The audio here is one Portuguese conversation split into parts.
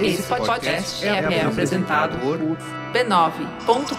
Esse podcast é, é apresentado por b9.com.br.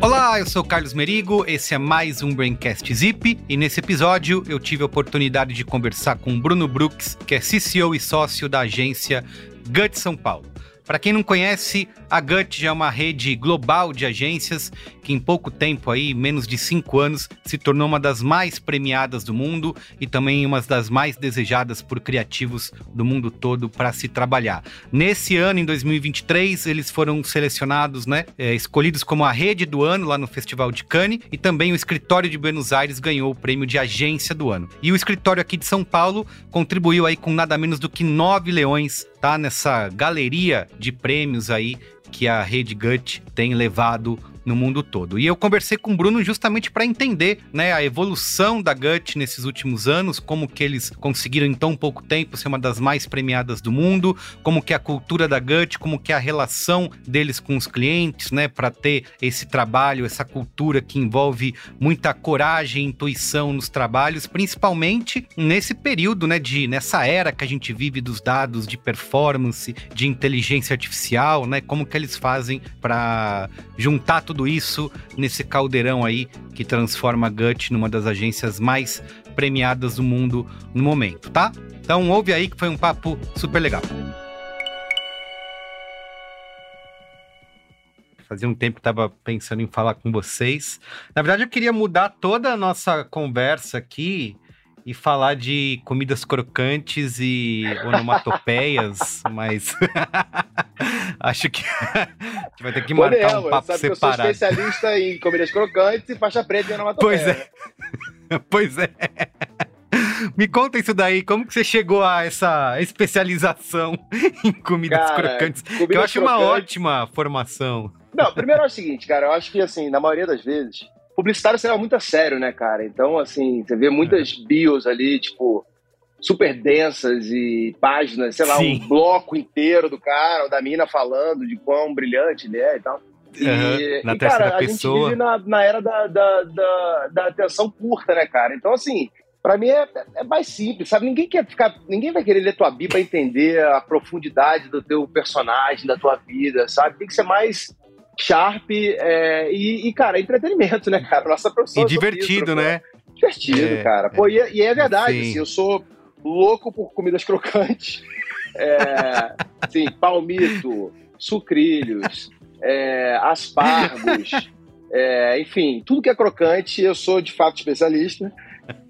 Olá, eu sou Carlos Merigo, esse é mais um Braincast Zip e nesse episódio eu tive a oportunidade de conversar com Bruno Brooks, que é CCO e sócio da agência Gut São Paulo. Para quem não conhece, a Gut é uma rede global de agências que em pouco tempo aí, menos de cinco anos, se tornou uma das mais premiadas do mundo e também uma das mais desejadas por criativos do mundo todo para se trabalhar. Nesse ano, em 2023, eles foram selecionados, né, é, escolhidos como a rede do ano lá no Festival de Cannes e também o escritório de Buenos Aires ganhou o prêmio de agência do ano. E o escritório aqui de São Paulo contribuiu aí com nada menos do que nove leões, tá nessa galeria de prêmios aí que a Rede Gut tem levado no mundo todo. E eu conversei com o Bruno justamente para entender, né, a evolução da Gut nesses últimos anos, como que eles conseguiram em tão pouco tempo ser uma das mais premiadas do mundo, como que a cultura da Gut, como que a relação deles com os clientes, né, para ter esse trabalho, essa cultura que envolve muita coragem, intuição nos trabalhos, principalmente nesse período, né, de nessa era que a gente vive dos dados de performance, de inteligência artificial, né, como que eles fazem para juntar tudo tudo isso nesse caldeirão aí que transforma a Gut numa das agências mais premiadas do mundo no momento, tá? Então ouve aí que foi um papo super legal. Fazia um tempo que estava pensando em falar com vocês. Na verdade, eu queria mudar toda a nossa conversa aqui e falar de comidas crocantes e onomatopeias, mas acho que a gente vai ter que marcar Podemos, um papo sabe separado. Que eu sou especialista em comidas crocantes e faixa preta e onomatopeia. Pois é. pois é. Me conta isso daí, como que você chegou a essa especialização em comidas cara, crocantes? Comidas que eu acho crocantes... uma ótima formação. Não, primeiro é o seguinte, cara, eu acho que assim, na maioria das vezes, publicitário você leva muito a sério, né, cara? Então, assim, você vê muitas bios ali, tipo, super densas e páginas, sei lá, Sim. um bloco inteiro do cara ou da mina falando de quão brilhante ele é e tal. E, uhum, na e cara, a gente vive na, na era da, da, da, da, atenção curta, né, cara? Então, assim, para mim é, é, mais simples, sabe? Ninguém quer ficar, ninguém vai querer ler tua Bíblia entender a profundidade do teu personagem, da tua vida, sabe? Tem que ser mais Sharp é, e, e, cara, entretenimento, né, cara? Nossa profissão. E divertido, né? Divertido, é, cara. Pô, e, é, e é verdade, assim, eu sou louco por comidas crocantes. É, assim, palmito, sucrilhos, é, aspargos, é, enfim, tudo que é crocante, eu sou de fato especialista.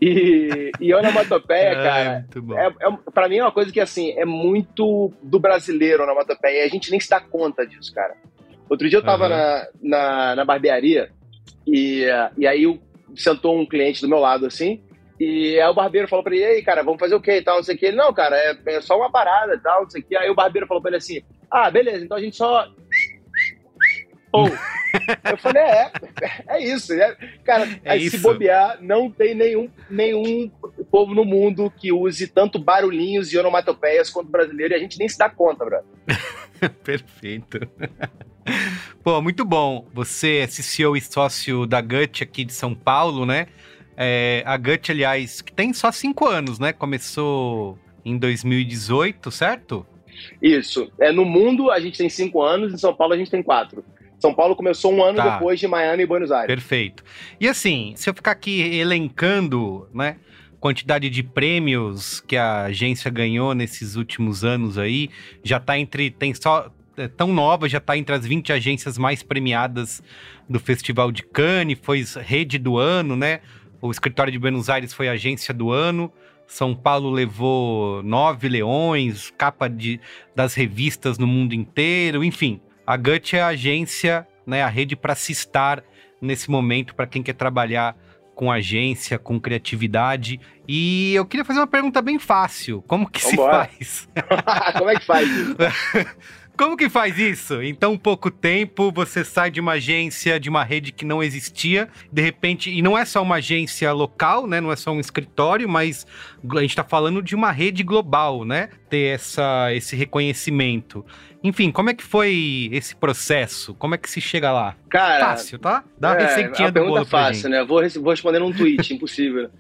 E, e onomatopeia, é, cara, é, é, pra mim é uma coisa que, assim, é muito do brasileiro, onomatopeia, e a gente nem se dá conta disso, cara. Outro dia eu tava uhum. na, na, na, barbearia e, e aí sentou um cliente do meu lado assim. E aí o barbeiro falou pra ele, ei, cara, vamos fazer o quê e tal, não sei o quê. Ele, não, cara, é, é só uma parada e tal, não sei o quê. Aí o barbeiro falou pra ele assim, ah, beleza, então a gente só... Ou... Eu falei, é, é isso. É, cara, é se isso. bobear, não tem nenhum, nenhum povo no mundo que use tanto barulhinhos e onomatopeias quanto brasileiro e a gente nem se dá conta, brother. Perfeito. Pô, muito bom. Você é CCO e sócio da Gut aqui de São Paulo, né? É, a Gut, aliás, que tem só cinco anos, né? Começou em 2018, certo? Isso. É, no mundo a gente tem cinco anos, em São Paulo a gente tem quatro. São Paulo começou um ano tá. depois de Miami e Buenos Aires. Perfeito. E assim, se eu ficar aqui elencando, né? Quantidade de prêmios que a agência ganhou nesses últimos anos aí, já tá entre. Tem só é tão nova, já está entre as 20 agências mais premiadas do Festival de Cannes, foi rede do ano, né? O escritório de Buenos Aires foi agência do ano. São Paulo levou nove leões, capa de, das revistas no mundo inteiro, enfim. A Gut é a agência, né, a rede para se estar nesse momento para quem quer trabalhar com agência, com criatividade. E eu queria fazer uma pergunta bem fácil. Como que Vambora. se faz? Como é que faz? como que faz isso? Em tão pouco tempo, você sai de uma agência, de uma rede que não existia, de repente, e não é só uma agência local, né? Não é só um escritório, mas a gente tá falando de uma rede global, né? Ter essa, esse reconhecimento. Enfim, como é que foi esse processo? Como é que se chega lá? Cara, fácil, tá? Dá uma é, receitinha do bolo fácil, né? Vou, vou responder num tweet, impossível.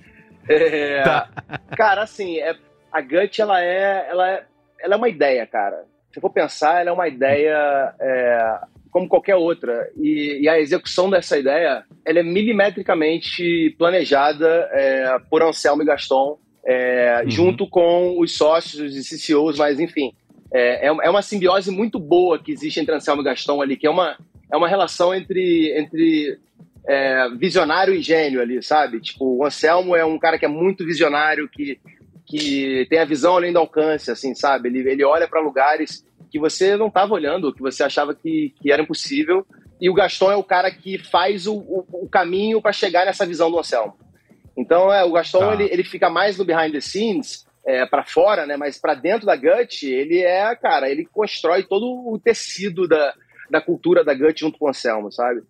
É, tá. Cara, assim, é, a Gut, ela é, ela é, ela é uma ideia, cara. Se for pensar, ela é uma ideia é, como qualquer outra. E, e, a execução dessa ideia, ela é milimetricamente planejada é, por Anselmo e Gaston, é, uhum. junto com os sócios e CCOs, mas enfim, é, é, é uma simbiose muito boa que existe entre Anselmo e Gaston ali, que é uma, é uma relação entre, entre é, visionário e gênio ali, sabe? Tipo, o Anselmo é um cara que é muito visionário, que, que tem a visão além do alcance, assim, sabe? Ele, ele olha para lugares que você não estava olhando, que você achava que, que era impossível. E o Gaston é o cara que faz o, o, o caminho para chegar nessa visão do Anselmo. Então, é, o Gaston tá. ele, ele fica mais no behind the scenes, é, para fora, né? Mas para dentro da Gut, ele é, cara, ele constrói todo o tecido da, da cultura da Gut junto com o Anselmo, sabe?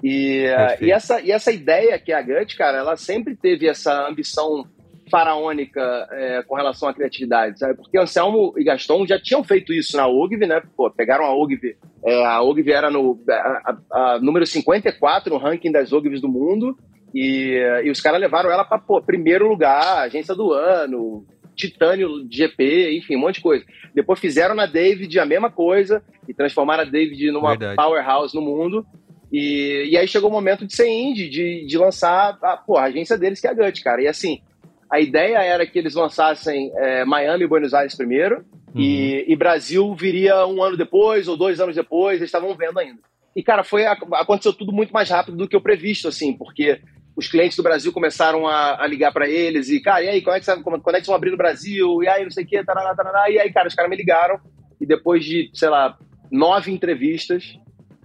E, e, essa, e essa ideia que é a Gut, cara, ela sempre teve essa ambição faraônica é, com relação à criatividade, sabe? Porque Anselmo e Gaston já tinham feito isso na OGV, né? Pô, pegaram a OGV, é, a OGV era no a, a, a número 54 no ranking das OGVs do mundo, e, e os caras levaram ela para primeiro lugar, agência do ano, Titânio GP, enfim, um monte de coisa. Depois fizeram na David a mesma coisa e transformaram a David numa Verdade. powerhouse no mundo. E, e aí chegou o momento de ser indie, de, de lançar a, pô, a agência deles, que é a Gut, cara. E assim, a ideia era que eles lançassem é, Miami e Buenos Aires primeiro, uhum. e, e, Brasil viria um ano depois ou dois anos depois, eles estavam vendo ainda. E, cara, foi, aconteceu tudo muito mais rápido do que o previsto, assim, porque os clientes do Brasil começaram a, a ligar para eles e, cara, e aí, quando é, que você, quando é que vocês vão abrir no Brasil? E aí, não sei o quê, tarará, tarará. E aí, cara, os caras me ligaram e depois de, sei lá, nove entrevistas,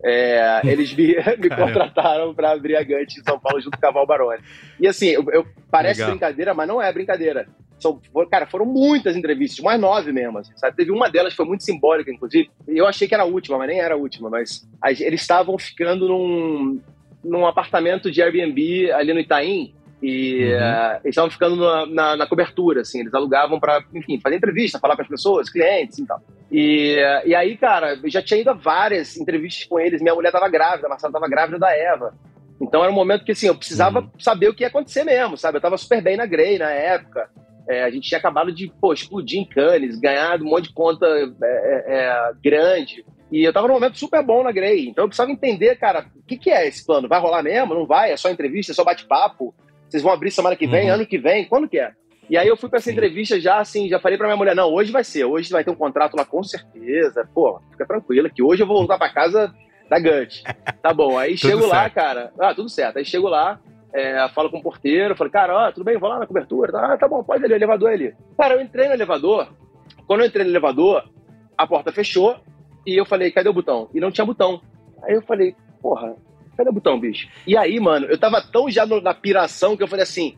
é, eles me, me contrataram para abrir a Gante em São Paulo junto com a Val Baroni. E assim, eu, eu parece Legal. brincadeira, mas não é brincadeira. São, cara, foram muitas entrevistas, mais nove mesmo. Assim, sabe? Teve uma delas que foi muito simbólica, inclusive. Eu achei que era a última, mas nem era a última. Mas eles estavam ficando num, num apartamento de Airbnb ali no Itaim. E uhum. uh, eles estavam ficando na, na, na, cobertura, assim, eles alugavam para, enfim, fazer entrevista, falar para as pessoas, clientes e tal. E, uh, e aí, cara, eu já tinha ido a várias entrevistas com eles. Minha mulher estava grávida, a Marcela estava grávida da Eva. Então era um momento que, assim, eu precisava uhum. saber o que ia acontecer mesmo, sabe? Eu estava super bem na Grey na época. É, a gente tinha acabado de, pô, explodir em Cannes, ganhar um monte de conta é, é, é grande. E eu tava num momento super bom na Grey. Então eu precisava entender, cara, o que, que é esse plano? Vai rolar mesmo? Não vai? É só entrevista? É só bate-papo? Vocês vão abrir semana que vem, uhum. ano que vem? Quando que é? E aí eu fui para essa entrevista já assim, já falei para minha mulher, não, hoje vai ser, hoje vai ter um contrato lá com certeza. Pô, fica tranquila que hoje eu vou voltar para casa da Gut. Tá bom, aí chego certo. lá, cara. Ah, tudo certo. Aí chego lá, é, falo com o porteiro, falei, cara, ó, tudo bem, vou lá na cobertura. Ah, tá bom, pode ali, o elevador ali. Cara, eu entrei no elevador, quando eu entrei no elevador, a porta fechou, e eu falei, cadê o botão? E não tinha botão. Aí eu falei, porra, cadê o botão, bicho? E aí, mano, eu tava tão já no, na piração que eu falei assim,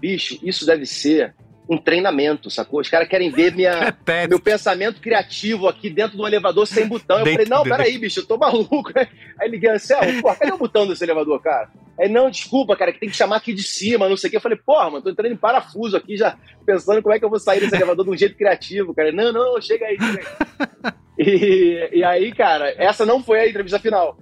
bicho, isso deve ser um treinamento, sacou? Os caras querem ver minha, meu pensamento criativo aqui dentro do elevador sem botão. Eu falei, não, peraí, bicho, eu tô maluco. Aí liguei, Anselmo, porra, cadê o botão desse elevador, cara? Aí, não, desculpa, cara, que tem que chamar aqui de cima, não sei o quê. Eu falei, porra, mano, tô entrando em parafuso aqui, já pensando como é que eu vou sair desse elevador de um jeito criativo, cara. Não, não, chega aí, chega aí. E, e aí, cara, essa não foi a entrevista final.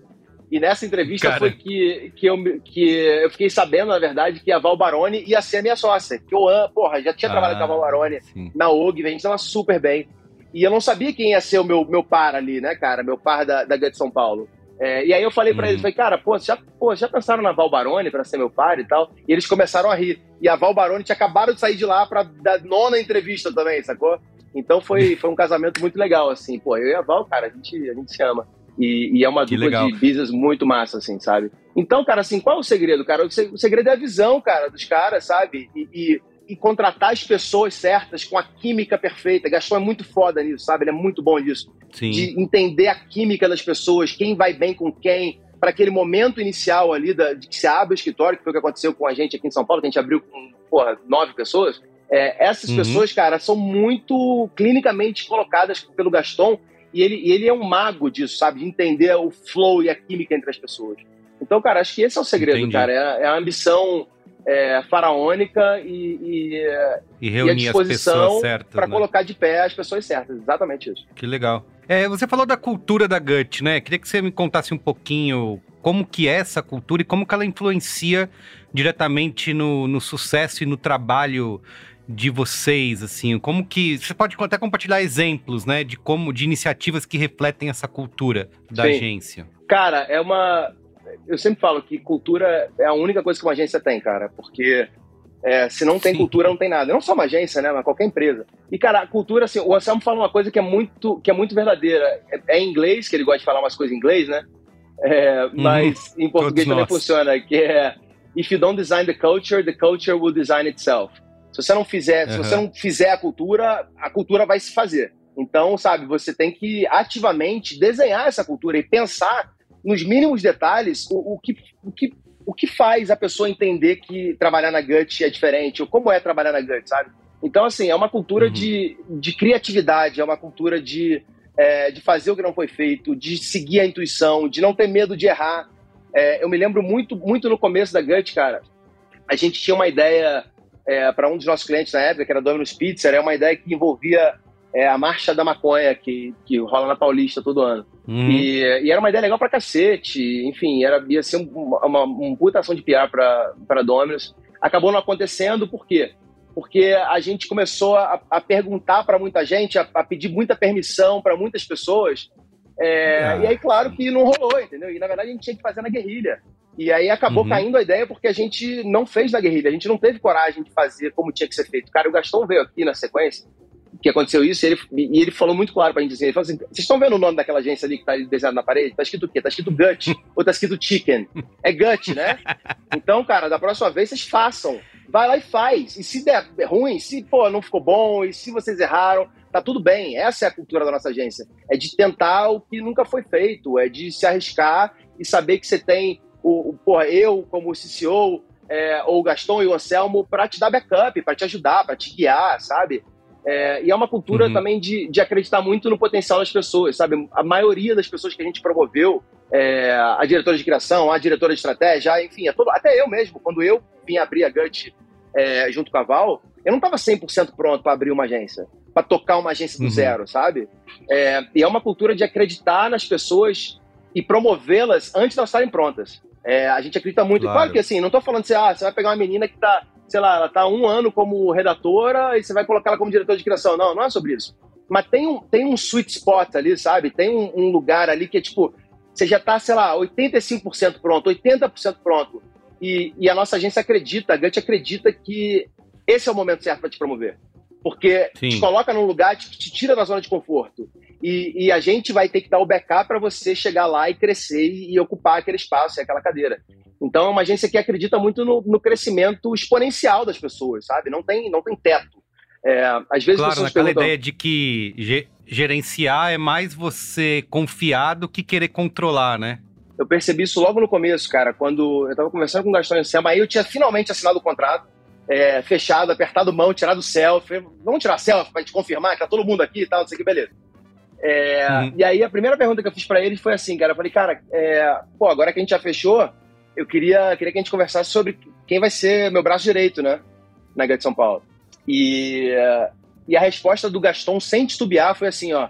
E nessa entrevista cara. foi que, que, eu, que eu fiquei sabendo, na verdade, que a Val Baroni ia ser a minha sócia. Que eu porra, já tinha ah, trabalhado com a Val Baroni sim. na OG, a gente tava super bem. E eu não sabia quem ia ser o meu, meu par ali, né, cara? Meu par da, da de São Paulo. É, e aí eu falei para eles, falei, cara, pô, já, pô, já pensaram na Val Baroni pra ser meu par e tal? E eles começaram a rir. E a Val Baroni tinha acabado de sair de lá pra dar nona entrevista também, sacou? Então foi, foi um casamento muito legal, assim. Pô, eu e a Val, cara, a gente, a gente se ama. E, e é uma que dupla legal. de business muito massa, assim, sabe? Então, cara, assim, qual é o segredo, cara? O segredo é a visão, cara, dos caras, sabe? E, e, e contratar as pessoas certas com a química perfeita. Gaston é muito foda nisso, sabe? Ele é muito bom nisso. Sim. De entender a química das pessoas, quem vai bem com quem, para aquele momento inicial ali da, de que se abre o escritório, que foi o que aconteceu com a gente aqui em São Paulo, que a gente abriu com, porra, nove pessoas. É, essas uhum. pessoas, cara, são muito clinicamente colocadas pelo Gaston E ele, e ele é um mago disso, sabe? De entender o flow e a química entre as pessoas. Então, cara, acho que esse é o segredo, Entendi. cara. É, é, a ambição é, faraônica e, e, e reunir e a disposição para né? colocar de pé as pessoas certas. Exatamente isso. Que legal. É, você falou da cultura da Gut, né? Queria que você me contasse um pouquinho como que é essa cultura e como que ela influencia diretamente no, no sucesso e no trabalho de vocês, assim, como que você pode até compartilhar exemplos, né, de como de iniciativas que refletem essa cultura da Sim. agência. Cara, é uma eu sempre falo que cultura é a única coisa que uma agência tem, cara, porque é, se não tem Sim. cultura, não tem nada. Não só uma agência, né? Mas qualquer empresa. E, cara, a cultura, assim, o Anselmo fala uma coisa que é muito, que é muito verdadeira. É, é em inglês, que ele gosta de falar umas coisas em inglês, né? É, uhum. mas em português também funciona, que é If you don't design the culture, the culture will design itself. Se você não fizer, uhum. se você não fizer a cultura, a cultura vai se fazer. Então, sabe, você tem que ativamente desenhar essa cultura e pensar nos mínimos detalhes o, o, que, o, que, o que faz a pessoa entender que trabalhar na Gut é diferente, ou como é trabalhar na Gut, sabe? Então, assim, é uma cultura uhum. de, de criatividade, é uma cultura de, é, de fazer o que não foi feito, de seguir a intuição, de não ter medo de errar. É, eu me lembro muito, muito no começo da Gut, cara, a gente tinha uma ideia é, para um dos nossos clientes na época, que era Domino's Pizza, era uma ideia que envolvia é a Marcha da Maconha, que, que rola na Paulista todo ano. Uhum. E, e, era uma ideia legal pra cacete. Enfim, era, ia ser uma, uma, uma puta ação de PR pra, pra Dominus. Acabou não acontecendo, por quê? Porque a gente começou a, a perguntar para muita gente, a, a, pedir muita permissão para muitas pessoas. É, ah. E aí, claro que não rolou, entendeu? E na verdade a gente tinha que fazer na guerrilha. E aí acabou uhum. caindo a ideia porque a gente não fez na guerrilha, a gente não teve coragem de fazer como tinha que ser feito. Cara, o Gastão veio aqui na sequência que aconteceu isso, e ele, e ele falou muito claro pra gente dizer, ele falou assim, vocês estão vendo o nome daquela agência ali que tá desenhado na parede? Tá escrito o quê? Tá escrito Gut, ou tá escrito Chicken. É Gut, né? Então, cara, da próxima vez vocês façam. Vai lá e faz. E se der ruim, se, pô, não ficou bom, e se vocês erraram, tá tudo bem. Essa é a cultura da nossa agência. É de tentar o que nunca foi feito, é de se arriscar e saber que você tem o, o porra, eu como CCO, é, ou o Gaston e o Anselmo para te dar backup, para te ajudar, para te guiar, sabe? É, e é uma cultura uhum. também de, de acreditar muito no potencial das pessoas, sabe? A maioria das pessoas que a gente promoveu, é, a diretora de criação, a diretora de estratégia, enfim, é todo, até eu mesmo, quando eu vim abrir a Gut é, junto com a Val, eu não estava 100% pronto para abrir uma agência, para tocar uma agência do uhum. zero, sabe? É, e é uma cultura de acreditar nas pessoas e promovê-las antes de elas estarem prontas. É, a gente acredita muito. Claro. claro que assim, não estou falando assim, ah, você vai pegar uma menina que está sei lá, ela tá um ano como redatora e você vai colocar ela como diretora de criação. Não, não é sobre isso. Mas tem um, tem um sweet spot ali, sabe? Tem um, um lugar ali que é tipo, você já tá, sei lá, 85% pronto, 80% pronto. E, e, a nossa agência acredita, a Gant acredita que esse é o momento certo para te promover. Porque Sim. te coloca num lugar que te tira da zona de conforto. E, e, a gente vai ter que dar o backup para você chegar lá e crescer e, e ocupar aquele espaço, aquela cadeira. Então é uma agência que acredita muito no, no crescimento exponencial das pessoas, sabe? Não tem, não tem teto. É, às vezes claro, naquela perguntam... ideia de que ge gerenciar é mais você confiar do que querer controlar, né? Eu percebi isso logo no começo, cara, quando eu estava conversando com o Gastão Anselmo, aí eu tinha finalmente assinado o contrato, é, fechado, apertado mão, tirado selfie. Vamos tirar selfie para te confirmar que tá todo mundo aqui e tal, não sei o que, beleza. É, uhum. E aí a primeira pergunta que eu fiz para ele foi assim, cara, eu falei, cara, é, pô, agora que a gente já fechou, eu queria, queria que a gente conversasse sobre quem vai ser meu braço direito, né? Na Gata de São Paulo. E, e a resposta do Gaston, sem titubear, foi assim, ó.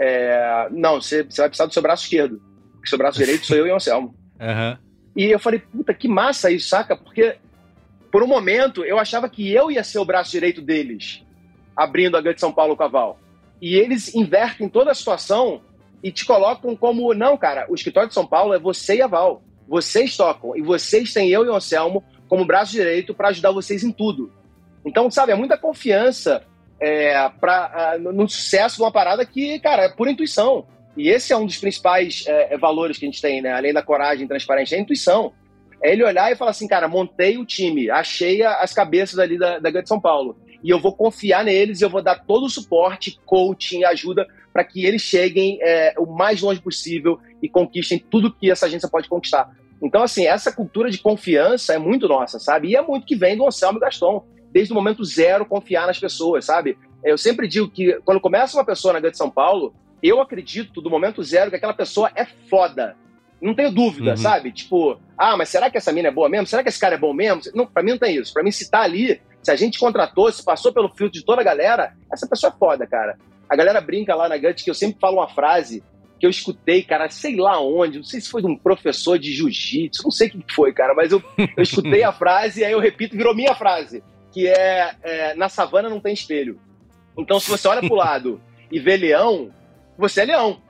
É, não, você, você vai precisar do seu braço esquerdo. Porque seu braço direito sou eu e o Anselmo. Uhum. E eu falei, puta, que massa isso, saca? Porque por um momento eu achava que eu ia ser o braço direito deles, abrindo a Gata de São Paulo Caval. E eles invertem toda a situação e te colocam como, não, cara, o escritório de São Paulo é você e a Val. Vocês tocam e vocês têm eu e o Anselmo como braço direito para ajudar vocês em tudo. Então, sabe, é muita confiança é, pra, no sucesso de uma parada que, cara, é pura intuição. E esse é um dos principais é, é, valores que a gente tem, né? Além da coragem e transparência, é a intuição. É ele olhar e falar assim, cara, montei o time, achei as cabeças ali da, da Grande São Paulo. E eu vou confiar neles, eu vou dar todo o suporte, coaching, ajuda para que eles cheguem é, o mais longe possível e conquistem tudo que essa agência pode conquistar. Então, assim, essa cultura de confiança é muito nossa, sabe? E é muito que vem do Anselmo e Gaston. Desde o momento zero, confiar nas pessoas, sabe? Eu sempre digo que quando começa uma pessoa na Grande São Paulo, eu acredito do momento zero que aquela pessoa é foda. Não tenho dúvida, uhum. sabe? Tipo, ah, mas será que essa mina é boa mesmo? Será que esse cara é bom mesmo? Não, pra mim não tem isso. Pra mim, se tá ali, se a gente contratou, se passou pelo filtro de toda a galera, essa pessoa é foda, cara. A galera brinca lá na Gut que eu sempre falo uma frase que eu escutei, cara, sei lá onde, não sei se foi de um professor de jiu-jitsu, não sei o que foi, cara, mas eu, eu escutei a frase e aí eu repito, virou minha frase, que é, é na savana não tem espelho. Então, se você olha pro lado e vê leão, você é leão.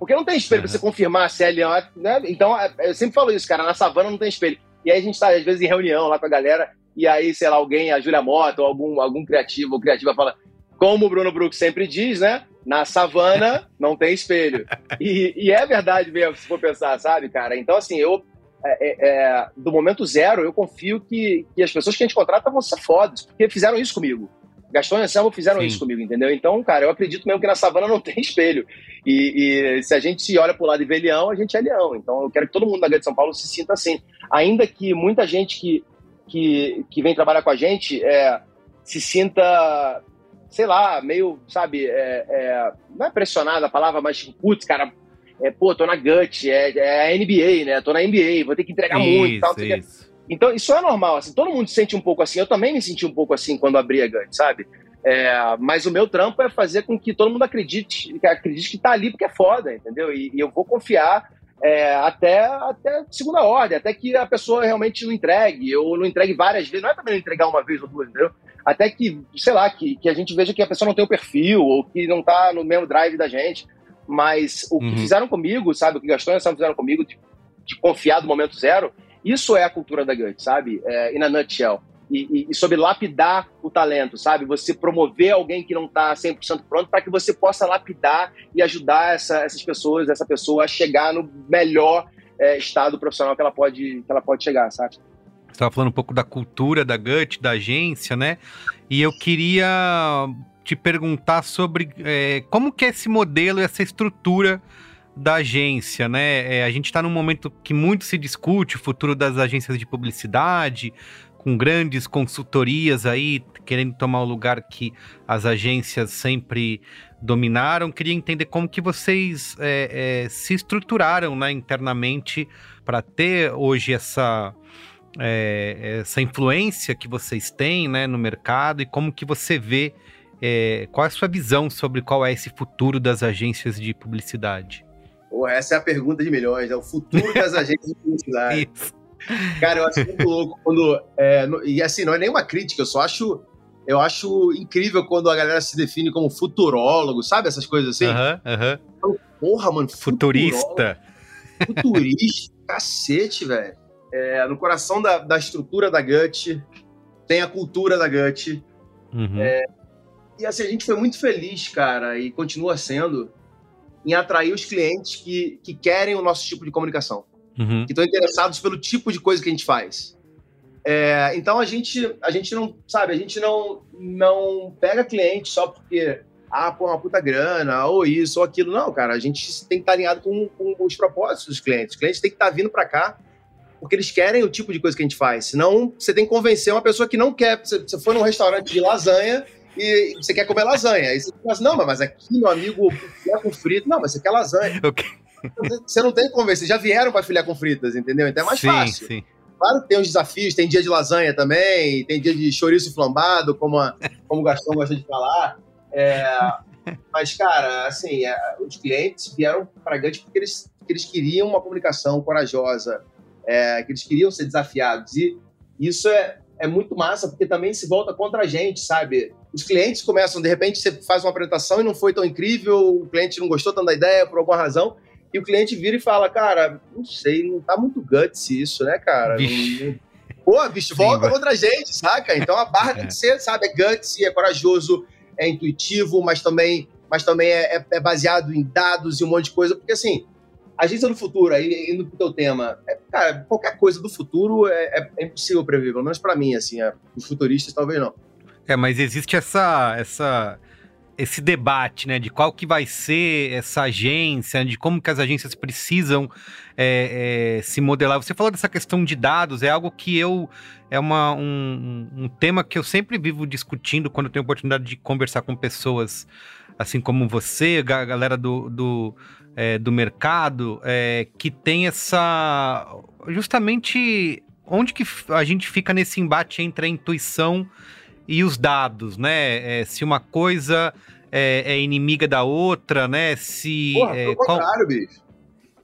Porque não tem espelho uhum. pra você confirmar se é leão, né? Então, é, eu sempre falo isso, cara, na savana não tem espelho. E aí a gente tá, às vezes, em reunião lá com a galera, e aí, sei lá, alguém, a Júlia Mota, ou algum, algum criativo ou criativa fala, como o Bruno Brook sempre diz, né? Na savana não tem espelho. E, e, é verdade mesmo, se for pensar, sabe, cara? Então, assim, eu, é, é, é, do momento zero, eu confio que, que as pessoas que a gente contrata vão ser fodas, porque fizeram isso comigo. Gastão e Anselmo fizeram Sim. isso comigo, entendeu? Então, cara, eu acredito mesmo que na savana não tem espelho. E, e se a gente se olha pro lado e vê leão, a gente é leão. Então, eu quero que todo mundo da Grande São Paulo se sinta assim. Ainda que muita gente que, que, que vem trabalhar com a gente é, se sinta sei lá, meio, sabe, é, é, não é pressionado a palavra, mas tipo, putz, cara, é, pô, tô na gut, é, é a NBA, né? Tô na NBA, vou ter que entregar isso, muito tal. Isso. Então, isso é normal, assim, todo mundo se sente um pouco assim. Eu também me senti um pouco assim quando abri a gut, sabe? É, mas o meu trampo é fazer com que todo mundo acredite, que acredite que tá ali porque é foda, entendeu? E, e eu vou confiar é, até, até segunda ordem, até que a pessoa realmente não entregue, ou não entregue várias vezes, não é também entregar uma vez ou duas, entendeu? Até que, sei lá, que, que a gente veja que a pessoa não tem o perfil, ou que não tá no mesmo drive da gente. Mas o uhum. que fizeram comigo, sabe? O que Gastão e fizeram comigo, de, de, confiar do momento zero, isso é a cultura da Gut, sabe? É, in a nutshell e, e, e, sobre lapidar o talento, sabe? Você promover alguém que não está 100% pronto para que você possa lapidar e ajudar essa, essas pessoas, essa pessoa a chegar no melhor é, estado profissional que ela pode, que ela pode chegar, sabe? Você estava falando um pouco da cultura da GUT, da agência, né? E eu queria te perguntar sobre é, como que é esse modelo, essa estrutura da agência, né? É, a gente está num momento que muito se discute o futuro das agências de publicidade, com grandes consultorias aí querendo tomar o lugar que as agências sempre dominaram. Queria entender como que vocês é, é, se estruturaram né, internamente para ter hoje essa, é, essa influência que vocês têm né, no mercado e como que você vê, é, qual é a sua visão sobre qual é esse futuro das agências de publicidade? Pô, essa é a pergunta de milhões, é o futuro das agências de publicidade. Isso. Cara, eu acho muito louco quando. É, e assim, não é nenhuma crítica, eu só acho. Eu acho incrível quando a galera se define como futurólogo, sabe? Essas coisas assim. Aham, uh aham. -huh, uh -huh. Porra, mano. Futurista. Futurista, cacete, velho. É, no coração da, da estrutura da Gut, tem a cultura da Gut. Uhum. É, e assim, a gente foi muito feliz, cara, e continua sendo, em atrair os clientes que, que querem o nosso tipo de comunicação uhum. que estão interessados pelo tipo de coisa que a gente faz. É, então a gente, a gente não, sabe, a gente não, não pega cliente só porque, ah, pô, uma puta grana, ou isso, ou aquilo. Não, cara, a gente tem que estar alinhado com, com os propósitos dos clientes. Os clientes têm que estar vindo para cá porque eles querem o tipo de coisa que a gente faz. Senão, você tem que convencer uma pessoa que não quer. Você, você foi num restaurante de lasanha e você quer comer lasanha. Aí você fala assim, não, mas aqui, meu amigo, é com frito. Não, mas você quer lasanha. Okay. Você não tem que convencer, já vieram para filhar com fritas, entendeu? Então é mais sim, fácil. Sim. Claro que tem os desafios, tem dia de lasanha também, tem dia de chouriço flambado, como, a, como o Gastão gosta de falar. É, mas, cara, assim, é, os clientes vieram para Gant porque eles, porque eles queriam uma comunicação corajosa, é, que eles queriam ser desafiados. E isso é, é muito massa, porque também se volta contra a gente, sabe? Os clientes começam, de repente, você faz uma apresentação e não foi tão incrível, o cliente não gostou tanto da ideia por alguma razão, e o cliente vira e fala, cara, não sei, não tá muito guts isso, né, cara? Pô, bicho, volta Sim, contra a gente, saca? Então a barra é. tem que ser, sabe, é guts, é corajoso, é intuitivo, mas também, mas também é, é, é, baseado em dados e um monte de coisa, porque assim, a agência do futuro, aí indo pro teu tema, é, cara, qualquer coisa do futuro é, é, é impossível prever, pelo menos pra mim, assim, é, os futuristas talvez não. É, mas existe essa, essa esse debate, né, de qual que vai ser essa agência, de como que as agências precisam é, é, se modelar. Você falou dessa questão de dados, é algo que eu é uma, um, um tema que eu sempre vivo discutindo quando tenho oportunidade de conversar com pessoas assim como você, a galera do, do, é, do mercado, é, que tem essa. Justamente onde que a gente fica nesse embate entre a intuição e os dados, né? É, se uma coisa é, é, inimiga da outra, né? Se. Porra, é, qual... contrário, bicho.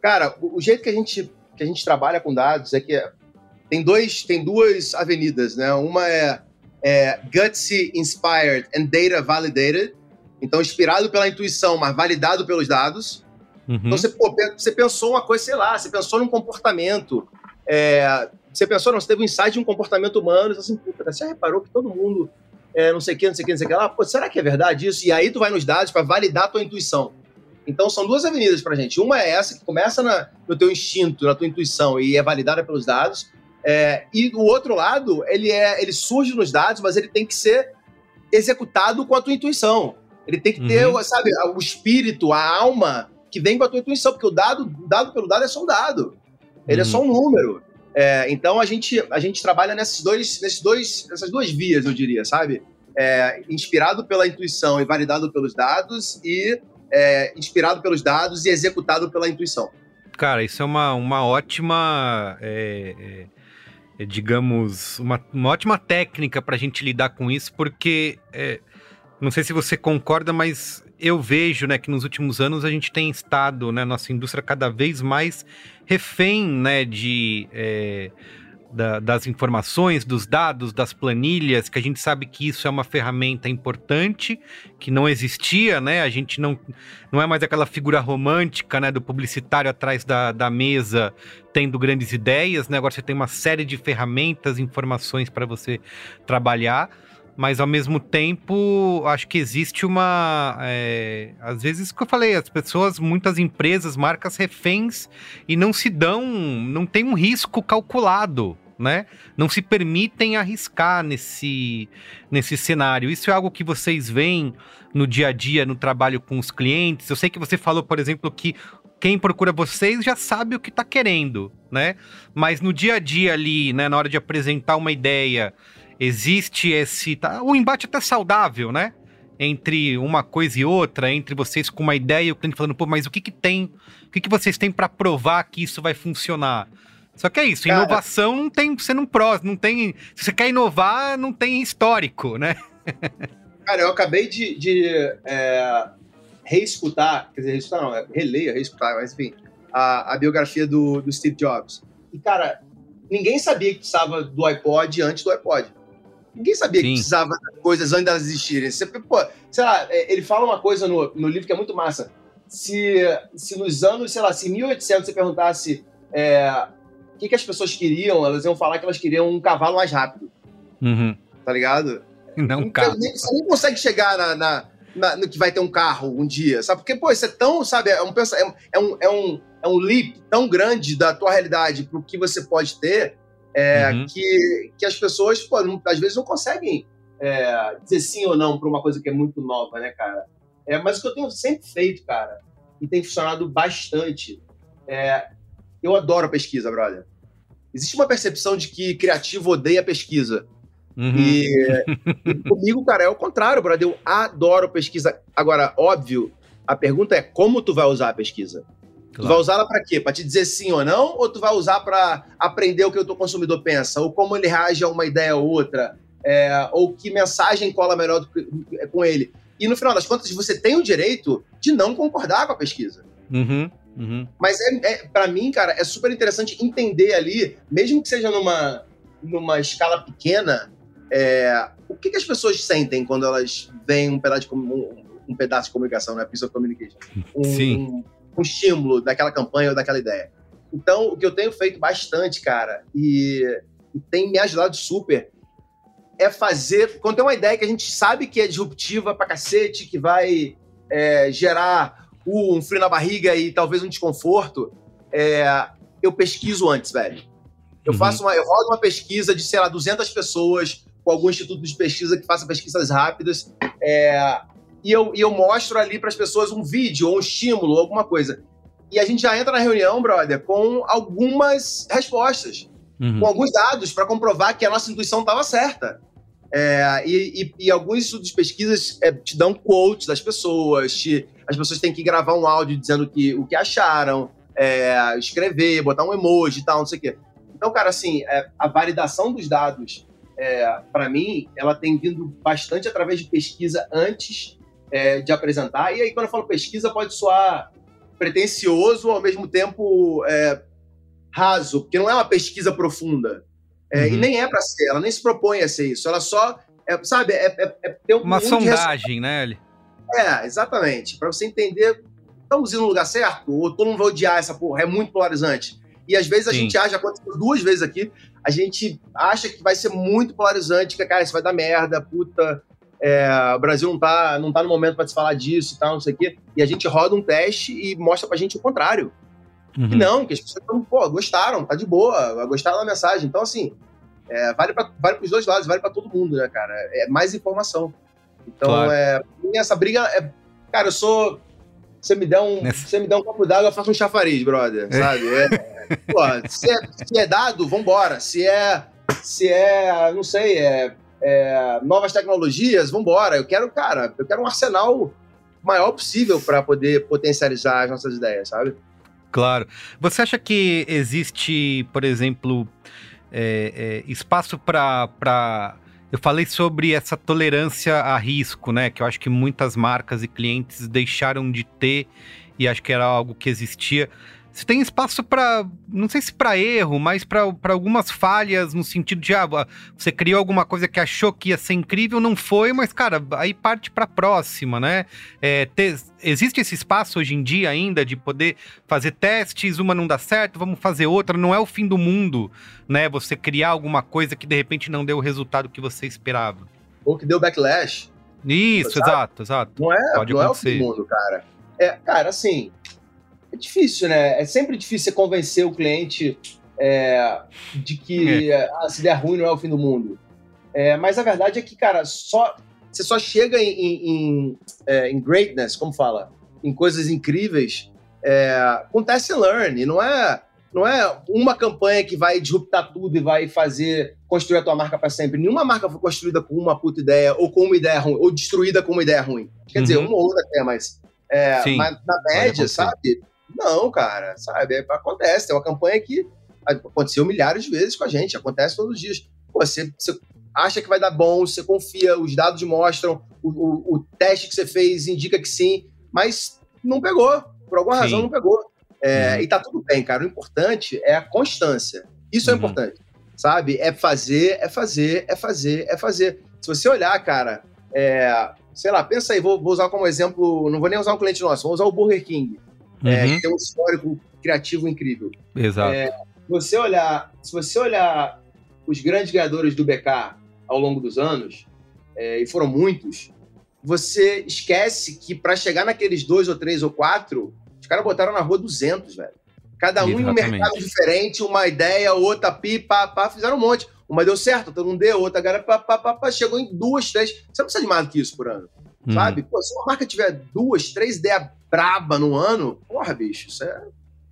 Cara, o, o, jeito que a, gente, que a gente trabalha com dados é que tem, dois, tem duas avenidas, né? Uma é, é gutsy inspired and data validated. Então, inspirado pela intuição, mas validado pelos dados. Uhum. Então, você, pô, você pensou uma coisa, sei lá, você pensou num comportamento. É, você pensou, não, você teve um insight de um comportamento humano, você assim, puta, você reparou que todo mundo é, não sei o que, não sei o que, não sei o que lá, pô, será que é verdade isso? E aí tu vai nos dados para validar a tua intuição. Então são duas avenidas pra gente. Uma é essa que começa na, no teu instinto, na tua intuição e é validada pelos dados. É, e o outro lado, ele é, ele surge nos dados, mas ele tem que ser executado com a tua intuição. Ele tem que ter, uhum. sabe, o espírito, a alma que vem com a tua intuição, porque o dado, dado pelo dado é só um dado. Ele uhum. é só um número. É, então a gente, a gente trabalha nesses dois, nesses dois, nessas duas vias, eu diria, sabe? É, inspirado pela intuição e validado pelos dados, e é, inspirado pelos dados e executado pela intuição. Cara, isso é uma, uma ótima. É, é, é digamos, uma, uma ótima técnica para a gente lidar com isso, porque não sei se você concorda, mas eu vejo né, que nos últimos anos a gente tem estado, né, nossa indústria cada vez mais refém né, de, é, da, das informações, dos dados, das planilhas, que a gente sabe que isso é uma ferramenta importante, que não existia, né? A gente não, não é mais aquela figura romântica né, do publicitário atrás da, da mesa tendo grandes ideias, né? Agora você tem uma série de ferramentas, informações para você trabalhar mas ao mesmo tempo acho que existe uma é, às vezes que eu falei as pessoas muitas empresas marcas reféns e não se dão não tem um risco calculado né? Não se permitem arriscar nesse nesse cenário. Isso é algo que vocês veem no dia a dia no trabalho com os clientes. Eu sei que você falou por exemplo que quem procura vocês já sabe o que está querendo, né? Mas no dia a dia ali, né, na hora de apresentar uma ideia, existe esse. Tá, o embate até saudável, né? Entre uma coisa e outra, entre vocês com uma ideia e o cliente falando, pô, mas o que que tem? O que que vocês têm para provar que isso vai funcionar? Só que é isso, Cara, inovação não tem, você não prós, não tem. Se você quer inovar, não tem histórico, né? Cara, eu acabei de, de é, reescutar, quer dizer, reescutar não, é, releia, reescutar, mas enfim, a, a biografia do, do Steve Jobs. E, cara, ninguém sabia que precisava do iPod antes do iPod. Ninguém sabia Sim. que precisava das coisas antes delas existirem. Você, pô, sei lá, é, ele fala uma coisa no, no livro que é muito massa. Se, se nos anos, sei lá, se em 1800 você perguntasse é, o que, que as pessoas queriam, elas iam falar que elas queriam um cavalo mais rápido. Uhum. Tá ligado? Não, um carro. Você nem consegue chegar na, na, na, no que vai ter um carro um dia, sabe? Porque, pô, isso é tão, sabe, é um, é, é um, é um, é um leap tão grande da tua realidade pro que você pode ter, é, uhum. que, que as pessoas, pô, não, às vezes não conseguem é, dizer sim ou não para uma coisa que é muito nova, né, cara? É, mas o que eu tenho sempre feito, cara, e tem funcionado bastante, é, eu adoro pesquisa, brother. Existe uma percepção de que criativo odeia pesquisa. Uhum. E, e, comigo, cara, é o contrário, brother. Eu adoro pesquisa. Agora, óbvio, a pergunta é como tu vai usar a pesquisa? Claro. Tu vai usá-la para quê? Para te dizer sim ou não? Ou tu vai usar para aprender o que o teu consumidor pensa? Ou como ele reage a uma ideia ou outra? É, ou que mensagem cola melhor com ele? E no final das contas, você tem o direito de não concordar com a pesquisa. Uhum, uhum. Mas é, é para mim, cara, é super interessante entender ali, mesmo que seja numa, numa escala pequena, é, o que, que, as pessoas sentem quando elas veem um pedaço de, um, um pedaço de comunicação, né? Piece of communication. Um, Sim um estímulo daquela campanha ou daquela ideia. Então, o que eu tenho feito bastante, cara, e, e tem me ajudado super, é fazer. Quando tem uma ideia que a gente sabe que é disruptiva pra cacete, que vai é, gerar um frio na barriga e talvez um desconforto, é, eu pesquiso antes, velho. Eu uhum. faço uma, eu rodo uma pesquisa de, sei lá, 200 pessoas com algum instituto de pesquisa que faça pesquisas rápidas. É, e eu, e eu mostro ali para as pessoas um vídeo, ou um estímulo, ou alguma coisa. E a gente já entra na reunião, brother, com algumas respostas, uhum. com alguns dados para comprovar que a nossa intuição estava certa. É, e, e, e, alguns estudos de pesquisas é, te dão quotes das pessoas, te, as pessoas têm que gravar um áudio dizendo que, o que acharam, é, escrever, botar um emoji e tal, não sei o quê. Então, cara, assim, é, a validação dos dados, é, para mim, ela tem vindo bastante através de pesquisa antes é, de apresentar. E aí, quando eu falo pesquisa, pode soar pretencioso, ao mesmo tempo é, raso, porque não é uma pesquisa profunda. É, uhum. E nem é para ser, ela nem se propõe a ser isso. Ela só, é, sabe, é, é, é ter um uma sondagem, né, Eli? É, exatamente. Para você entender, estamos indo no lugar certo? Ou todo mundo vai odiar essa porra? É muito polarizante. E às vezes a Sim. gente acha, aconteceu duas vezes aqui, a gente acha que vai ser muito polarizante, que, cara, isso vai dar merda, puta. É, o Brasil não tá, não tá no momento para se falar disso e tal, não sei o quê. E a gente roda um teste e mostra pra gente o contrário. Uhum. Que não, que as pessoas estão, pô, gostaram, tá de boa, gostaram da mensagem. Então, assim, é, vale para vale os dois lados, vale para todo mundo, né, cara? É mais informação. Então, claro. é, essa briga é. Cara, eu sou. Você me der um, você me der um copo d'água, eu faço um chafariz, brother, sabe? É, pô, se, é, se é dado, vambora. Se é, se é, não sei, é, é novas tecnologias, vambora. Eu quero, cara, eu quero um arsenal maior possível para poder potencializar as nossas ideias, sabe? Claro. Você acha que existe, por exemplo, é, é, espaço para. Eu falei sobre essa tolerância a risco, né? Que eu acho que muitas marcas e clientes deixaram de ter e acho que era algo que existia. Você tem espaço para, não sei se para erro, mas para algumas falhas no sentido de, ah, você criou alguma coisa que achou que ia ser incrível, não foi, mas, cara, aí parte para a próxima, né? É, ter, existe esse espaço hoje em dia ainda de poder fazer testes, uma não dá certo, vamos fazer outra, não é o fim do mundo, né? Você criar alguma coisa que de repente não deu o resultado que você esperava. Ou que deu backlash. Isso, exato, exato. Não é, Pode não acontecer. é o fim do mundo, cara. É, cara, assim, é difícil, né? É sempre difícil convencer o cliente é, de que é. ah, se der ruim não é o fim do mundo. É, mas a verdade é que, cara, só você só chega em, em, em, é, em greatness, como fala, em coisas incríveis, é, com test and learn. Não é, não é uma campanha que vai disruptar tudo e vai fazer construir a tua marca para sempre. Nenhuma marca foi construída com uma puta ideia ou com uma ideia ruim, ou destruída com uma ideia ruim. Quer uhum. dizer, uma ou outra até, mas, é, mas na média, sabe? Não, cara, sabe? É, acontece. É uma campanha que aconteceu milhares de vezes com a gente, acontece todos os dias. Pô, você, você acha que vai dar bom, você confia, os dados mostram, o, o, o, teste que você fez indica que sim, mas não pegou. Por alguma sim. razão não pegou. É, uhum. E tá tudo bem, cara. O importante é a constância. Isso é uhum. importante, sabe? É fazer, é fazer, é fazer, é fazer. Se você olhar, cara, é, sei lá, pensa aí, vou, vou usar como exemplo, não vou nem usar um cliente nosso, vou usar o Burger King é, uhum. que tem um histórico criativo incrível. Exato. É, você olhar, se você olhar os grandes ganhadores do BK ao longo dos anos, é, e foram muitos, você esquece que para chegar naqueles dois ou três ou quatro, os caras botaram na rua 200, velho. Cada um Exatamente. em um mercado diferente, uma ideia, outra pi, pá, pá, fizeram um monte. Uma deu certo, outra não deu, outra galera pá, pá, pá, pá, chegou em duas, três. Você não precisa de mais do que isso por ano, uhum. sabe? Pô, se uma marca tiver duas, três ideias braba no ano, porra, bicho, isso é,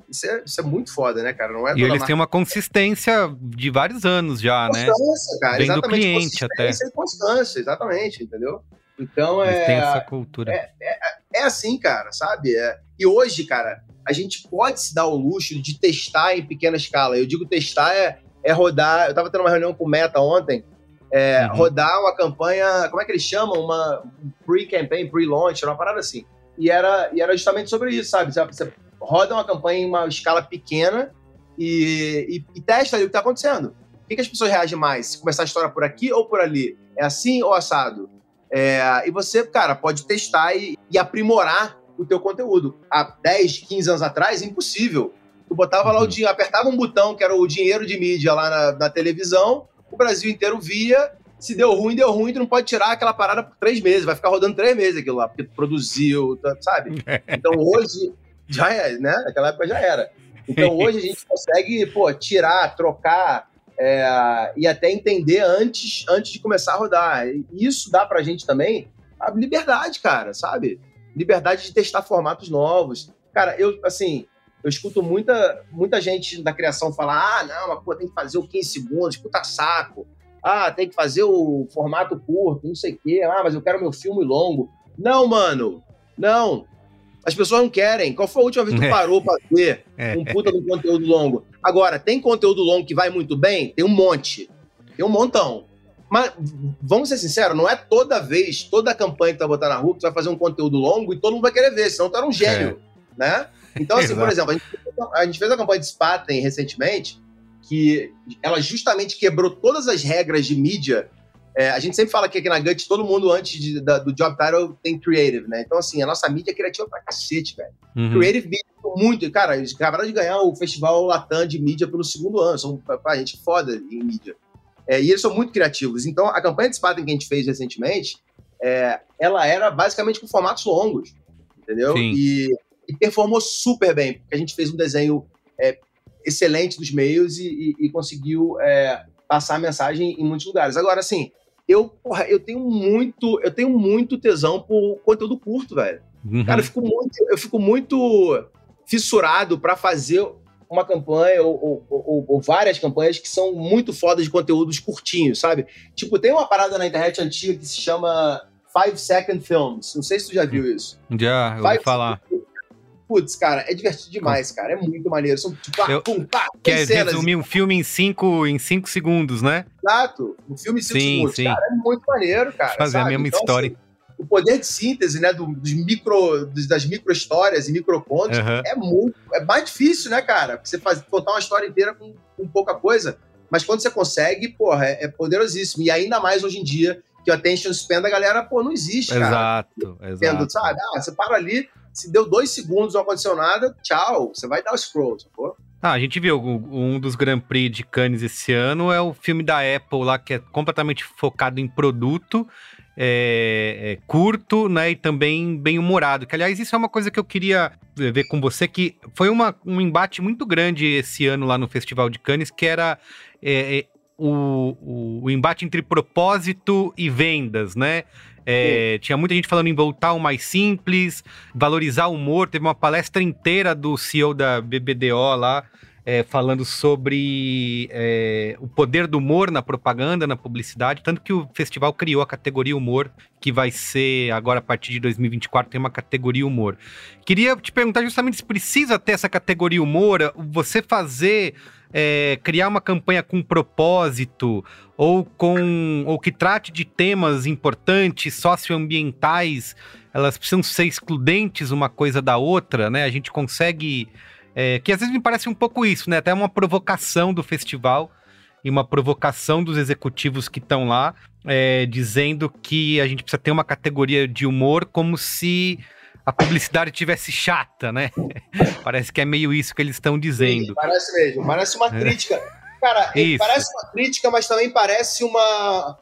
isso é, isso é muito foda, né, cara? Não é e eles marca... têm uma consistência de vários anos já, constância, né? Constância, cara. Vem exatamente. do cliente até. E constância, exatamente, entendeu? Então eles é. Tem essa cultura. É, é, é assim, cara, sabe? É, e hoje, cara, a gente pode se dar o luxo de testar em pequena escala. Eu digo testar é, é rodar. Eu tava tendo uma reunião com o Meta ontem. É, uhum. Rodar uma campanha, como é que eles chamam? Uma pre-campaign, pre-launch, uma parada assim. E era, e era justamente sobre isso, sabe? Você roda uma campanha em uma escala pequena e, e, e testa ali o que está acontecendo. O que, que, as pessoas reagem mais? Se começar a história por aqui ou por ali? É assim ou assado? É, e você, cara, pode testar e, e, aprimorar o teu conteúdo. Há 10, 15 anos atrás, impossível. Tu botava lá o uhum. dinheiro, apertava um botão que era o dinheiro de mídia lá na, na televisão, o Brasil inteiro via se deu ruim, deu ruim, tu não pode tirar aquela parada por três meses, vai ficar rodando três meses aquilo lá, porque tu produziu, tá, sabe? Então hoje já é, né? Naquela época já era. Então hoje a gente consegue, pô, tirar, trocar é, e até entender antes, antes de começar a rodar. E isso dá pra gente também a liberdade, cara, sabe? Liberdade de testar formatos novos. Cara, eu, assim, eu escuto muita, muita gente da criação falar: ah, não, mas pô, tem que fazer o 15 segundos, puta saco. Ah, tem que fazer o formato curto, não sei o quê, ah, mas eu quero meu filme longo. Não, mano, não. As pessoas não querem. Qual foi a última vez que tu parou pra ver é. um puta de um conteúdo longo? Agora, tem conteúdo longo que vai muito bem? Tem um monte. Tem um montão. Mas vamos ser sinceros, não é toda vez, toda campanha que tu vai botar na rua que tu vai fazer um conteúdo longo e todo mundo vai querer ver, senão tu era um gênio, é. né? Então, assim, por exemplo, a gente, a gente, fez a campanha de Spaten recentemente, que ela justamente quebrou todas as regras de mídia. É, a gente sempre fala que aqui na Gut todo mundo antes de, da, do job title tem creative, né? Então, assim, a nossa mídia é criativa pra cacete, velho. Uhum. Creative mídia muito. Cara, eles acabaram de ganhar o Festival Latam de mídia pelo segundo ano. São pra gente foda em mídia. É, e eles são muito criativos. Então, a campanha de Spartan que a gente fez recentemente, é, ela era basicamente com formatos longos, entendeu? E, e, performou super bem, porque a gente fez um desenho é, excelente dos meios e, e, e conseguiu é, passar a mensagem em muitos lugares. Agora, assim, eu, porra, eu tenho muito, eu tenho muito tesão por conteúdo curto, velho. Uhum. Cara, eu fico muito, eu fico muito fissurado para fazer uma campanha ou, ou, ou, ou, várias campanhas que são muito fodas de conteúdos curtinhos, sabe? Tipo, tem uma parada na internet antiga que se chama Five Second Films. Não sei se tu já viu isso. Já, eu ouvi falar. Putz, cara, é divertido demais, cara. É muito maneiro. São tipo, ah, pum, pá, Quer resumir um filme em cinco, em cinco segundos, né? Exato. Um filme em cinco sim, segundos, sim. cara. É muito maneiro, cara. Fazer sabe? a mesma então, história. Assim, o poder de síntese, né, do, dos micro, das micro histórias e micro contos uhum. é muito, é mais difícil, né, cara? Você faz, contar uma história inteira com, com pouca coisa, mas quando você consegue, porra, é, é, poderosíssimo. E ainda mais hoje em dia, que o attention span da galera, pô, não existe, cara. Exato, exato. sabe? Ah, você para ali, se deu dois segundos, não aconteceu nada, tchau, você vai dar o scroll, sacou? Ah, a gente viu um dos Grand Prix de Cannes esse ano é o filme da Apple lá que é completamente focado em produto é, é, curto, né, e também bem humorado. Que aliás isso é uma coisa que eu queria ver com você que foi uma, um embate muito grande esse ano lá no Festival de Cannes, que era é, é o, o, o, embate entre propósito e vendas, né? É, tinha muita gente falando em voltar ao mais simples, valorizar o humor. Teve uma palestra inteira do CEO da BBDO lá, é, falando sobre é, o poder do humor na propaganda, na publicidade, tanto que o festival criou a categoria humor, que vai ser agora a partir de 2024 tem uma categoria humor. Queria te perguntar justamente se precisa ter essa categoria humor, você fazer é, criar uma campanha com propósito ou com ou que trate de temas importantes socioambientais, elas precisam ser excludentes uma coisa da outra, né? A gente consegue é, que às vezes me parece um pouco isso, né? Até uma provocação do festival e uma provocação dos executivos que estão lá, é, dizendo que a gente precisa ter uma categoria de humor como se a publicidade tivesse chata, né? parece que é meio isso que eles estão dizendo. Sim, parece mesmo, parece uma é. crítica. Cara, isso. parece uma crítica, mas também parece uma.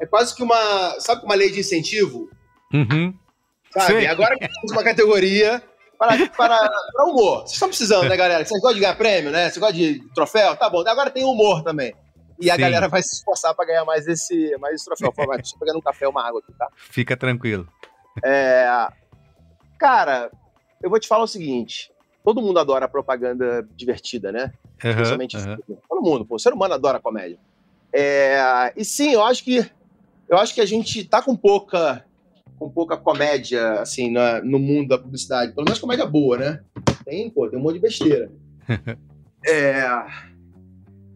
É quase que uma. Sabe uma lei de incentivo? Uhum. Sabe? Sim. Agora que temos uma categoria, para, para, para humor. Vocês estão precisando, né, galera? Vocês gostam de ganhar prêmio, né? Vocês gostam de troféu? Tá bom. Agora tem humor também. E a Sim. galera vai se esforçar para ganhar mais esse, mais esse troféu. Fala, deixa eu pegar um café uma água aqui, tá? Fica tranquilo. É... Cara, eu vou te falar o seguinte. Todo mundo adora propaganda divertida, né? Uhum, Principalmente uhum. todo mundo, pô. O ser humano adora comédia. É... E sim, eu acho que eu acho que a gente tá com pouca com pouca comédia, assim, na, no mundo da publicidade. Pelo menos comédia boa, né? Tem, pô, tem um monte de besteira. é...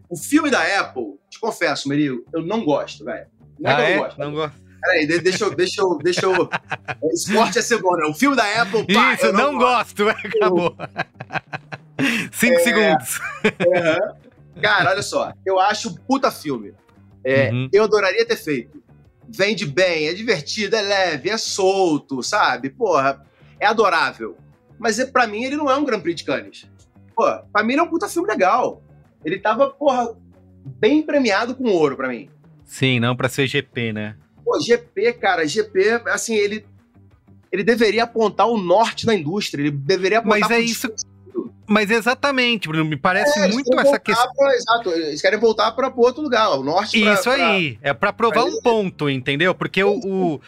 O filme da Apple, te confesso, Merigo, eu não gosto, velho. Não é ah, é? gosto. Não gosto. Peraí, deixa eu, deixa eu, deixa eu. Esporte é né? O filme da Apple, pá, Isso, não, não gosto. gosto. Acabou. Cinco é... segundos. É... Cara, olha só. Eu acho puta filme. É, uhum. Eu adoraria ter feito vende bem, é divertido, é leve, é solto, sabe? Porra, é adorável. Mas é, para mim ele não é um Grand Prix de Cannes. Pô, pra mim ele é um puta filme legal. Ele tava, porra, bem premiado com ouro para mim. Sim, não para ser GP, né? Pô, GP, cara, GP, assim, ele ele deveria apontar o norte da indústria, ele deveria apontar Mas é isso mas exatamente, Bruno, me parece é, muito essa questão. Pra, exato, eles querem voltar para outro lugar, o norte. Pra, Isso aí, pra... é para provar um ponto, entendeu? Porque o, o,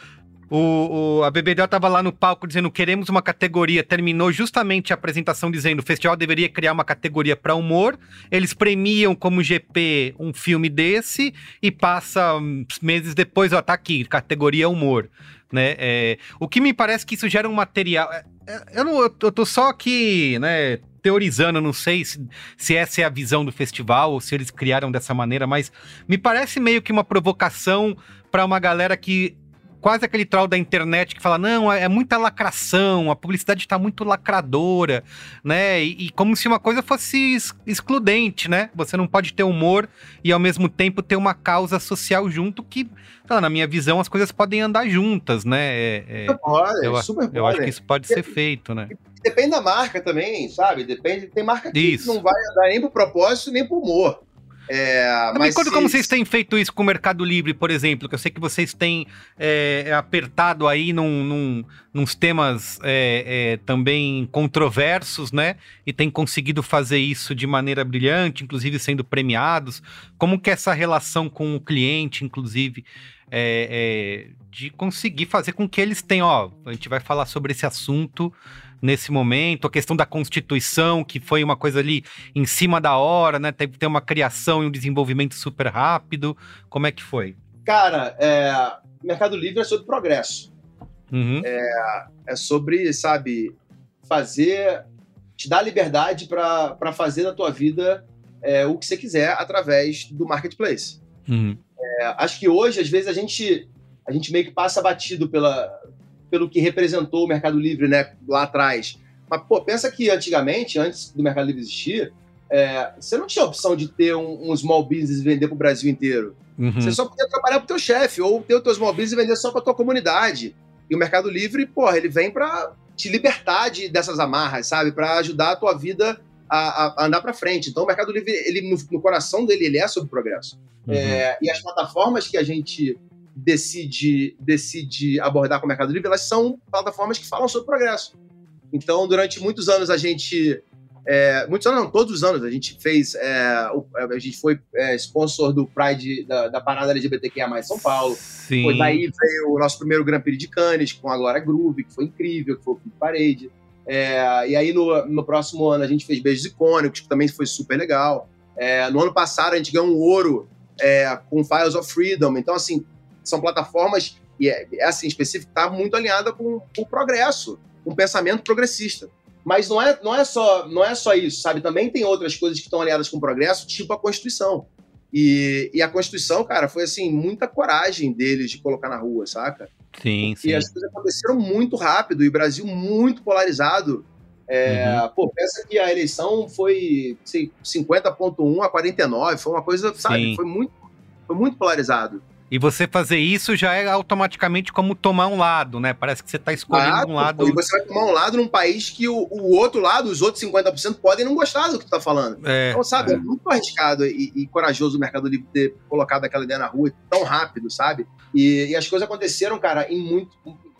O, o, a BBDO tava lá no palco dizendo queremos uma categoria. Terminou justamente a apresentação dizendo o festival deveria criar uma categoria para humor. Eles premiam como GP um filme desse e passa meses depois, ó, tá aqui, categoria humor. Né? É, o que me parece que isso gera um material. É, é, eu, não, eu tô só aqui, né? teorizando, não sei se, se essa é a visão do festival ou se eles criaram dessa maneira, mas me parece meio que uma provocação para uma galera que quase aquele troll da internet que fala: não, é, é muita lacração, a publicidade está muito lacradora, né? E, e, como se uma coisa fosse excludente, né? Você não pode ter humor e ao mesmo tempo ter uma causa social junto que, lá, na minha visão, as coisas podem andar juntas, né? É, é, eu, eu acho que isso pode ser feito, né? Depende da marca também, sabe? Depende. Tem marca que isso. não vai andar nem pro propósito nem pro humor. É, mas quando, se... como vocês têm feito isso com o Mercado Livre, por exemplo, que eu sei que vocês têm é, apertado aí num, num, nos temas é, é, também controversos, né? E têm conseguido fazer isso de maneira brilhante, inclusive sendo premiados. Como que é essa relação com o cliente, inclusive, é, é, de conseguir fazer com que eles tenham, ó, a gente vai falar sobre esse assunto nesse momento, a questão da Constituição, que foi uma coisa ali em cima da hora, né? Teve que ter uma criação e um desenvolvimento super rápido. Como é que foi? Cara, é... Mercado Livre é sobre progresso. Uhum. É... é sobre, sabe, fazer. te dar liberdade para fazer da tua vida é, o que você quiser através do marketplace. Uhum. É, acho que hoje, às vezes, a gente, a gente meio que passa batido pela, pelo que representou o Mercado Livre né, lá atrás. Mas, pô, pensa que antigamente, antes do Mercado Livre existir, é, você não tinha a opção de ter um, um small business e vender para o Brasil inteiro. Uhum. Você só podia trabalhar para o teu chefe, ou ter o teu small business e vender só para tua comunidade. E o Mercado Livre, porra, ele vem para te libertar de, dessas amarras, sabe? Para ajudar a tua vida a, a andar para frente. Então, o Mercado Livre, ele, no, no, coração dele, ele é sobre progresso. Uhum. É, e as plataformas que a gente decide, decide abordar com o Mercado Livre, elas são plataformas que falam sobre progresso. Então, durante muitos anos a gente é, muitos anos, não, todos os anos a gente fez. É, o, a gente foi é, sponsor do Pride da, da parada LGBTQIA São Paulo. Sim. Foi daí veio o nosso primeiro Grand Prix de Cannes com a Glória Groove, que foi incrível, que foi o Pink Parade. É, e aí no, no próximo ano a gente fez Beijos Icônicos, que também foi super legal. É, no ano passado a gente ganhou um ouro é, com Files of Freedom. Então, assim, são plataformas, e é, essa em específico está muito alinhada com, com o progresso, com o pensamento progressista. Mas não é, não, é só, não é só isso, sabe? Também tem outras coisas que estão alinhadas com o progresso, tipo a Constituição. E, e a Constituição, cara, foi assim, muita coragem deles de colocar na rua, saca? Sim, sim. E as coisas aconteceram muito rápido e o Brasil muito polarizado. É, uhum. Pô, pensa que a eleição foi sei, 50,1 a 49, foi uma coisa, sabe? Foi muito, foi muito polarizado. E você fazer isso já é automaticamente como tomar um lado, né? Parece que você está escolhendo ah, um lado. E você vai tomar um lado num país que o, o outro lado, os outros 50%, podem não gostar do que tu tá falando. É, então, sabe, é, é muito arriscado e, e, corajoso o Mercado Livre ter colocado aquela ideia na rua tão rápido, sabe? E, e as coisas aconteceram, cara, em muito.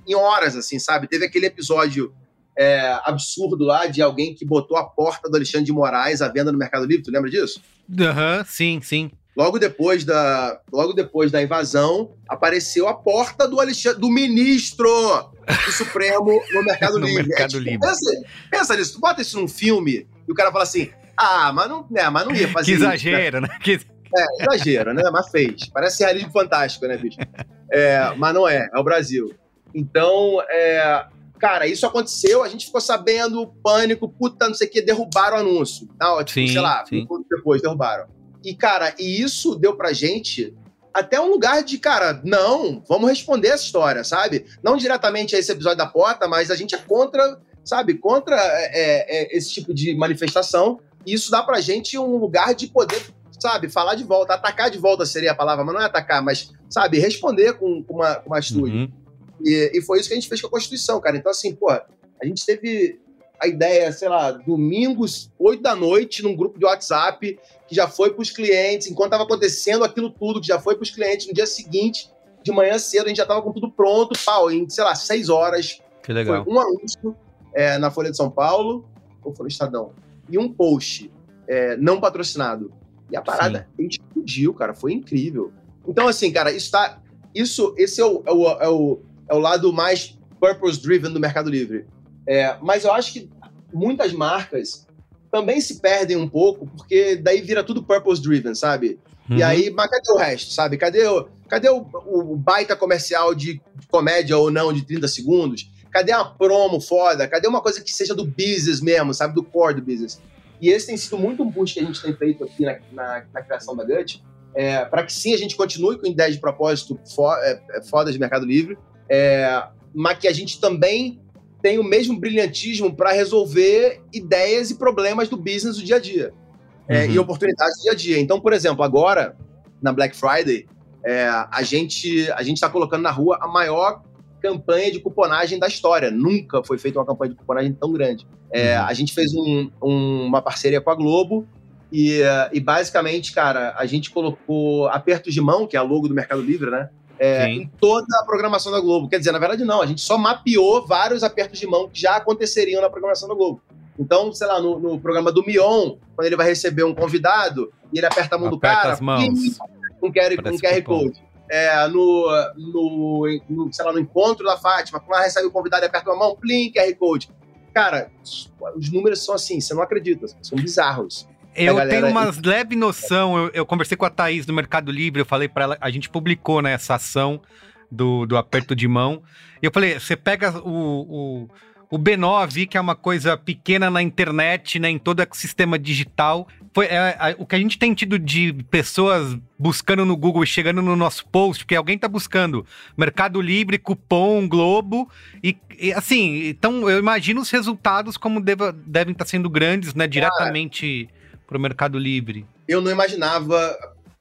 em horas, assim, sabe? Teve aquele episódio é, absurdo lá de alguém que botou a porta do Alexandre de Moraes à venda no Mercado Livre, tu lembra disso? Aham, uhum, sim, sim. Logo depois da, logo depois da invasão, apareceu a porta do, Alexandre, do ministro do Supremo no Mercado no Livre. Mercado é, tipo, Livre. Pensa, pensa nisso, tu bota isso num filme e o cara fala assim: ah, mas não, né, mas não ia fazer que exagero, isso, né? né? Que... É, exagero, né? Mas fez. Parece realismo fantástico, né, bicho? É, mas não é, é o Brasil. Então, é, cara, isso aconteceu, a gente ficou sabendo, pânico, puta, não sei o que, derrubaram o anúncio. Não, tipo, sim, sei lá, sim. depois derrubaram. E, cara, e isso deu pra gente até um lugar de, cara, não, vamos responder essa história, sabe? Não diretamente a esse episódio da porta, mas a gente é contra, sabe, contra é, é, é, esse tipo de manifestação. E isso dá pra gente um lugar de poder, sabe, falar de volta. Atacar de volta seria a palavra, mas não é atacar, mas, sabe, responder com, com uma, com uma atitude. Uhum. E, e, foi isso que a gente fez com a Constituição, cara. Então, assim, pô, a gente teve a ideia, sei lá, domingos, 8 da noite, num grupo de WhatsApp, que já foi para os clientes, enquanto estava acontecendo aquilo tudo, que já foi para os clientes no dia seguinte, de manhã cedo, a gente já estava com tudo pronto, pau, em, sei lá, 6 horas. Que legal. Foi um anúncio é, na Folha de São Paulo, ou Folha Estadão, e um post é, não patrocinado. E a parada Sim. explodiu, cara, foi incrível. Então, assim, cara, isso tá. Isso, esse é o, é o, é o é o lado mais purpose-driven do Mercado Livre. É, mas eu acho que muitas marcas também se perdem um pouco, porque daí vira tudo purpose-driven, sabe? Uhum. E aí, mas cadê o resto, sabe? Cadê, o, cadê o, o baita comercial de comédia ou não de 30 segundos? Cadê uma promo foda? Cadê uma coisa que seja do business mesmo, sabe? Do core do business. E esse tem sido muito um push que a gente tem feito aqui na, na, na criação da Gut, é, para que sim a gente continue com ideias de propósito fo, é, é, fodas de Mercado Livre, é, mas que a gente também tem o mesmo brilhantismo para resolver ideias e problemas do business do dia a dia é, uhum. e oportunidades do dia a dia. Então, por exemplo, agora, na Black Friday, é, a gente a está colocando na rua a maior campanha de cuponagem da história. Nunca foi feita uma campanha de cuponagem tão grande. É, uhum. A gente fez um, um, uma parceria com a Globo e, e, basicamente, cara, a gente colocou apertos de mão, que é a logo do Mercado Livre, né? É, em toda a programação da Globo. Quer dizer, na verdade, não. A gente só mapeou vários apertos de mão que já aconteceriam na programação da Globo. Então, sei lá, no, no programa do Mion, quando ele vai receber um convidado e ele aperta a mão aperta do cara, as mãos. com QR, com QR Code. É, no, no, no, sei lá, no encontro da Fátima, quando ela recebe o convidado e aperta uma mão, plim, QR Code. Cara, os números são assim, você não acredita, são bizarros. Eu galera... tenho uma leve noção, eu, eu, conversei com a Thaís do Mercado Livre, eu falei para ela, a gente publicou né, essa ação do, do aperto de mão, e eu falei, você pega o, o o B9, que é uma coisa pequena na internet, né, em todo o ecossistema digital. Foi é, é, o que a gente tem tido de pessoas buscando no Google e chegando no nosso post, porque alguém está buscando Mercado Livre, cupom, Globo, e, e, assim, então eu imagino os resultados como deva, devem estar tá sendo grandes, né, diretamente para o Mercado Livre. Eu não imaginava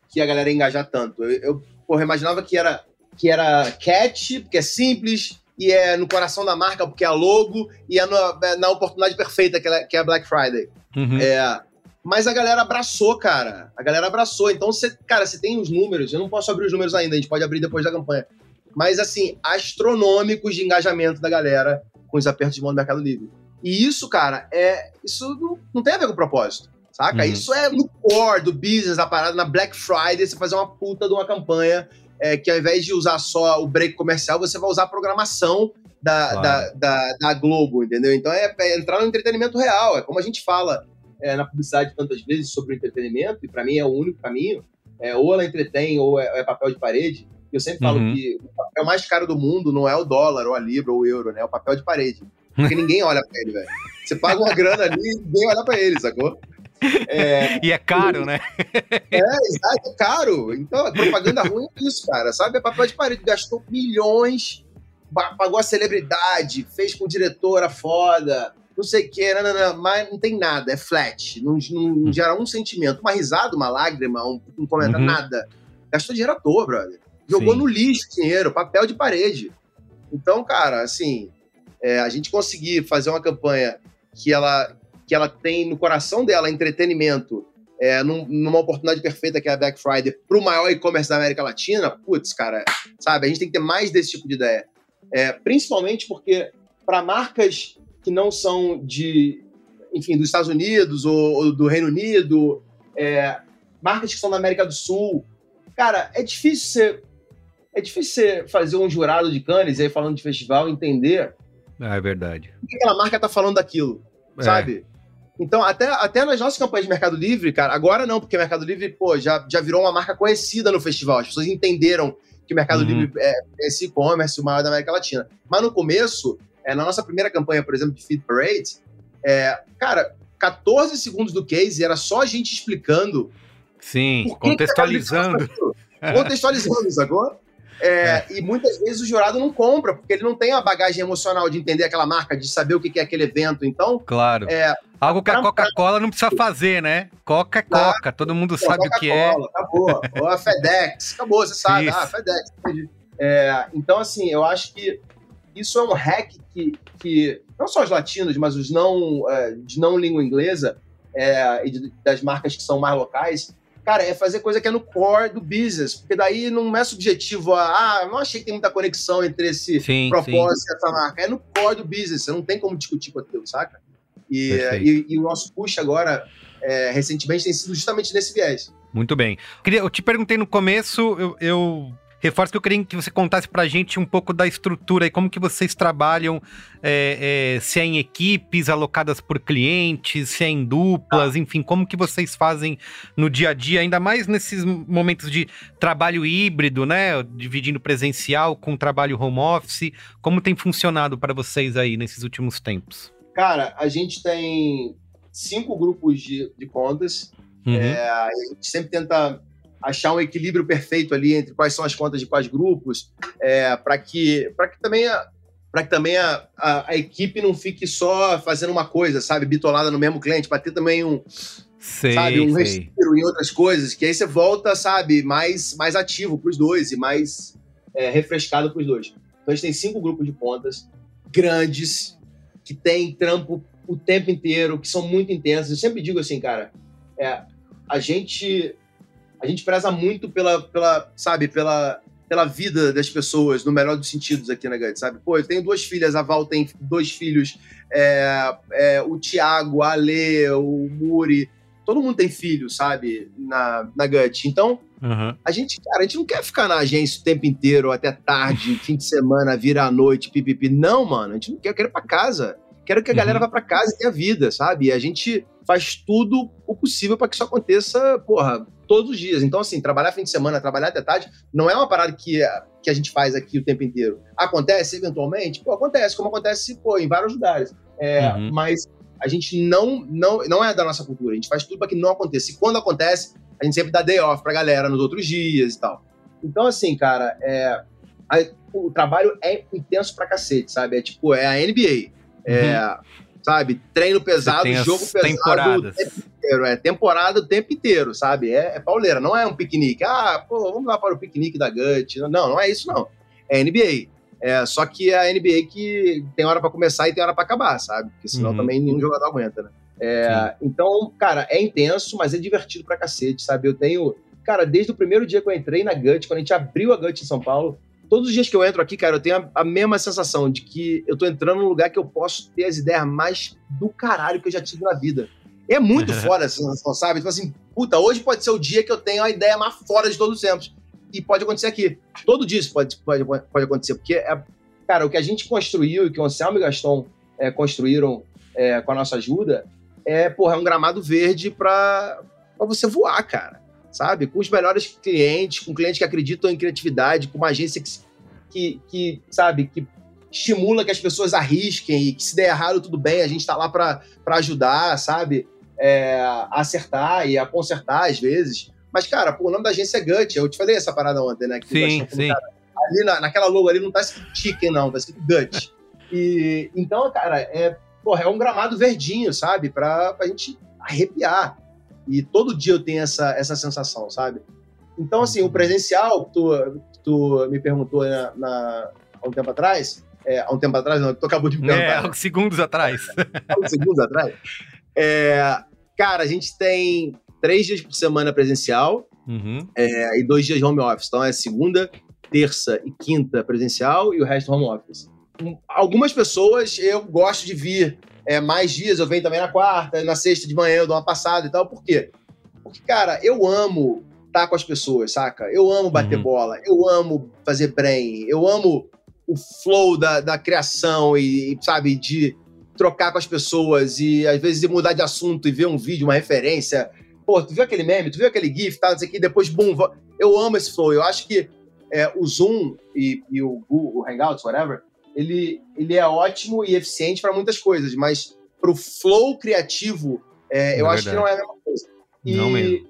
que a galera ia engajar tanto. Eu, eu porra, imaginava que era, que era catch, porque é simples, e é no coração da marca, porque é a logo, e é na, é na oportunidade perfeita, que é, que é a Black Friday. Uhum. É, mas a galera abraçou, cara. A galera abraçou. Então, você, cara, você tem os números. Eu não posso abrir os números ainda, a gente pode abrir depois da campanha. Mas, assim, astronômicos de engajamento da galera com os apertos de mão do Mercado Livre. E isso, cara, é. Isso não, não tem a ver com o propósito. Saca? Uhum. Isso é no core do business da parada, na Black Friday, você fazer uma puta de uma campanha é, que ao invés de usar só o break comercial, você vai usar a programação da, claro. da, da, da, Globo, entendeu? Então é, é, entrar no entretenimento real. É como a gente fala é, na publicidade tantas vezes sobre o entretenimento, e para mim é o único caminho. É, ou ela entretém, ou é, é papel de parede. Eu sempre falo uhum. que o papel mais caro do mundo não é o dólar, ou a libra, ou o euro, né? É o papel de parede. Porque ninguém olha pra ele, velho. Você paga uma grana ali e ninguém olha pra ele, sacou? É, e é caro, né? É, exato, é caro. Então, a propaganda ruim é isso, cara. Sabe? É papel de parede. Gastou milhões, pagou a celebridade, fez com diretora foda, não sei o que, não, não, não, mas não tem nada, é flat. Não, não, gera um sentimento. Uma risada, uma lágrima, um, um comentário, uhum. nada. Gastou dinheiro à toa, brother. Jogou Sim. no lixo dinheiro, papel de parede. Então, cara, assim, é, a gente conseguir fazer uma campanha que ela que ela tem no coração dela entretenimento, é, num, numa oportunidade perfeita que é a Black Friday, para o maior e-commerce da América Latina, putz, cara, sabe, a gente tem que ter mais desse tipo de ideia. É, principalmente porque para marcas que não são de, enfim, dos Estados Unidos ou, ou do Reino Unido, é, marcas que são da América do Sul, cara, é difícil ser, é difícil você fazer um jurado de Cannes aí falando de festival entender. Ah, é verdade. O que aquela marca tá falando daquilo, é. sabe? Então, até, até nas nossas campanhas de Mercado Livre, cara, agora não, porque Mercado Livre, pô, já, já virou uma marca conhecida no festival. As pessoas entenderam que o Mercado uhum. Livre é, é esse e-commerce, o maior da América Latina. Mas no começo, é, na nossa primeira campanha, por exemplo, de Feed Parade, é, cara, 14 segundos do case era só a gente explicando. Sim, contextualizando. Contextualizando, sacou? É, é. E muitas vezes o jurado não compra, porque ele não tem a bagagem emocional de entender aquela marca, de saber o que é aquele evento. Então. Claro. É, Algo que a Coca-Cola não precisa fazer, né? Coca é Coca, todo mundo Pô, sabe o que é. Acabou. Ou a FedEx, acabou, você sabe. Isso. Ah, FedEx. É, então, assim, eu acho que isso é um hack que, que não só os latinos, mas os não é, de não língua inglesa é, e de, das marcas que são mais locais cara, é fazer coisa que é no core do business, porque daí não é subjetivo a, ah, não achei que tem muita conexão entre esse sim, propósito e essa marca. É no core do business, você não tem como discutir com aquilo, saca? E, e, e, o nosso push agora, é, recentemente, tem sido justamente nesse viés. Muito bem. Eu te perguntei no começo, eu, eu reforço que eu queria que você contasse pra gente um pouco da estrutura e como que vocês trabalham, é, é, se é em equipes alocadas por clientes, se é em duplas, ah. enfim, como que vocês fazem no dia a dia, ainda mais nesses momentos de trabalho híbrido, né? Dividindo presencial com trabalho home office. Como tem funcionado para vocês aí nesses últimos tempos? Cara, a gente tem cinco grupos de, de contas. Uhum. É, a gente sempre tenta achar um equilíbrio perfeito ali entre quais são as contas de quais grupos, é, para que, que também, a, que também a, a, a, equipe não fique só fazendo uma coisa, sabe, bitolada no mesmo cliente, para ter também um, sei, sabe, um sei. respiro em outras coisas, que aí você volta, sabe, mais, mais ativo para os dois e mais é, refrescado para os dois. Então a gente tem cinco grupos de pontas grandes que tem trampo o tempo inteiro, que são muito intensos. Eu sempre digo assim, cara, é, a gente a gente preza muito pela, pela sabe, pela, pela vida das pessoas, no melhor dos sentidos aqui na GUT, sabe? Pô, eu tenho duas filhas, a Val tem dois filhos, é, é, o Tiago, a Ale, o Muri, todo mundo tem filho, sabe, na, na GUT. Então, uhum. a gente, cara, a gente não quer ficar na agência o tempo inteiro, até tarde, fim de semana, vira à noite, pipipi. Não, mano, a gente não quer, eu quero ir pra casa. Quero que a galera uhum. vá para casa e tenha vida, sabe? E a gente faz tudo o possível para que isso aconteça, porra, todos os dias. Então, assim, trabalhar fim de semana, trabalhar até tarde, não é uma parada que, que a gente faz aqui o tempo inteiro. Acontece eventualmente? Pô, acontece, como acontece, pô, em vários lugares. É, uhum. Mas a gente não, não, não é da nossa cultura. A gente faz tudo para que não aconteça. E quando acontece, a gente sempre dá day off pra galera nos outros dias e tal. Então, assim, cara, é, a, o trabalho é intenso pra cacete, sabe? É tipo, é a NBA. É, uhum. Sabe? Treino pesado, jogo pesado temporadas. tempo inteiro. É temporada o tempo inteiro, sabe? É, é pauleira, não é um piquenique. Ah, pô, vamos lá para o piquenique da Gut. Não, não é isso, não. É NBA. É, só que é a NBA que tem hora para começar e tem hora para acabar, sabe? Porque senão uhum. também nenhum jogador aguenta, né? É, então, cara, é intenso, mas é divertido pra cacete, sabe? Eu tenho. Cara, desde o primeiro dia que eu entrei na Gut, quando a gente abriu a Gut em São Paulo, todos os dias que eu entro aqui, cara, eu tenho a, a, mesma sensação de que eu tô entrando num lugar que eu posso ter as ideias mais do caralho que eu já tive na vida. É muito fora essa sensação, sabe? Tipo assim, puta, hoje pode ser o dia que eu tenho a ideia mais fora de todos os tempos. E pode acontecer aqui. Todo dia isso pode, pode, pode acontecer, porque, é, cara, o que a gente construiu e que o Anselmo e o Gaston é, construíram é, com a nossa ajuda é, porra, é um gramado verde pra, pra você voar, cara sabe? Com os melhores clientes, com clientes que acreditam em criatividade, com uma agência que, que, que sabe, que estimula que as pessoas arrisquem e que se der errado, tudo bem, a gente está lá para ajudar, sabe? É, a acertar e a consertar às vezes. Mas, cara, pô, o nome da agência é Gut. Eu te falei essa parada ontem, né? Que sim, sim. Cara, ali na, naquela logo ali não tá escrito chicken, não, tá escrito Gut. E, então, cara, é, porra, é um gramado verdinho, sabe? Pra, pra gente arrepiar. E todo dia eu tenho essa, essa sensação, sabe? Então, assim, o presencial, tu, tu me perguntou na, na, há um tempo atrás, é, há um tempo atrás, não, tu acabou de me perguntar. É, segundos atrás. há segundos atrás. É, cara, a gente tem três dias por semana presencial uhum. é, e dois dias home office. Então é segunda, terça e quinta presencial e o resto home office. Algumas pessoas eu gosto de vir é, mais dias, eu venho também na quarta, na sexta de manhã eu dou uma passada e tal. Por quê? Porque, cara, eu amo estar com as pessoas, saca? Eu amo bater uhum. bola, eu amo fazer brain, eu amo o flow da, da criação e, sabe, de trocar com as pessoas e às vezes mudar de assunto e ver um vídeo, uma referência. Pô, tu viu aquele meme, tu viu aquele GIF, tá, não sei o que, depois, bum, eu amo esse flow. Eu acho que é, o Zoom e, e o Google, o Hangouts, whatever, ele, ele é ótimo e eficiente para muitas coisas, mas para o flow criativo, é, eu acho que não é a mesma coisa. E, não mesmo.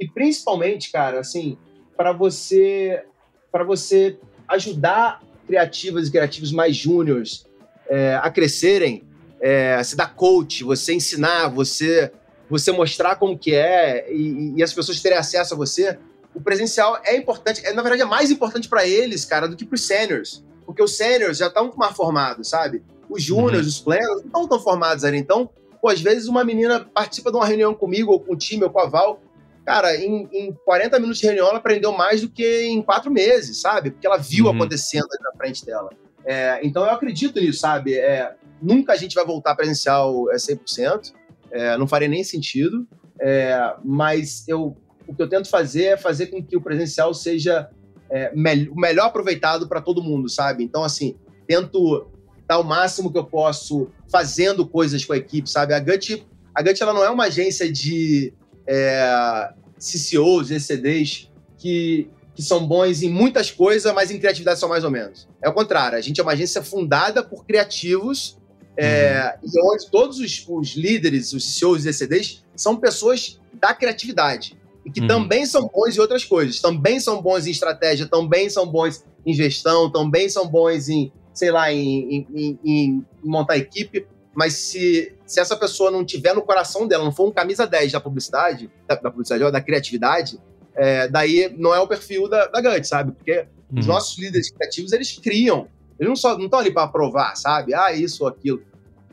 e principalmente, cara, assim, para você para você ajudar criativas e criativos mais júniores é, a crescerem, é, se dar coach, você ensinar, você você mostrar como que é e, e as pessoas terem acesso a você, o presencial é importante, é, na verdade é mais importante para eles, cara, do que para os seniors porque os seniors já estão mais formados, sabe? Os júniors, uhum. os plenos, não estão tão formados ali. Então, pô, às vezes uma menina participa de uma reunião comigo, ou com o time, ou com a Val, cara, em, em 40 minutos de reunião ela aprendeu mais do que em quatro meses, sabe? Porque ela viu uhum. acontecendo ali na frente dela. É, então eu acredito nisso, sabe? É, nunca a gente vai voltar presencial é 100%, é, não faria nem sentido, é, mas eu, o que eu tento fazer é fazer com que o presencial seja é, me melhor aproveitado para todo mundo, sabe? Então, assim, tento dar o máximo que eu posso fazendo coisas com a equipe, sabe? A Gut, a Gut ela não é uma agência de é, CCOs, ECDs que, que são bons em muitas coisas, mas em criatividade são mais ou menos. É o contrário, a gente é uma agência fundada por criativos é, uhum. e onde todos os, os, líderes, os CCOs e ECDs são pessoas da criatividade e que uhum. também são bons em outras coisas, também são bons em estratégia, também são bons em gestão, também são bons em, sei lá, em, em, em montar equipe, mas se, se essa pessoa não tiver no coração dela, não for um camisa 10 da publicidade, da, da publicidade, da criatividade, é, daí não é o perfil da, da Gut, sabe? Porque uhum. os nossos líderes criativos, eles criam. Eles não só não estão ali para aprovar, sabe? Ah, isso ou aquilo.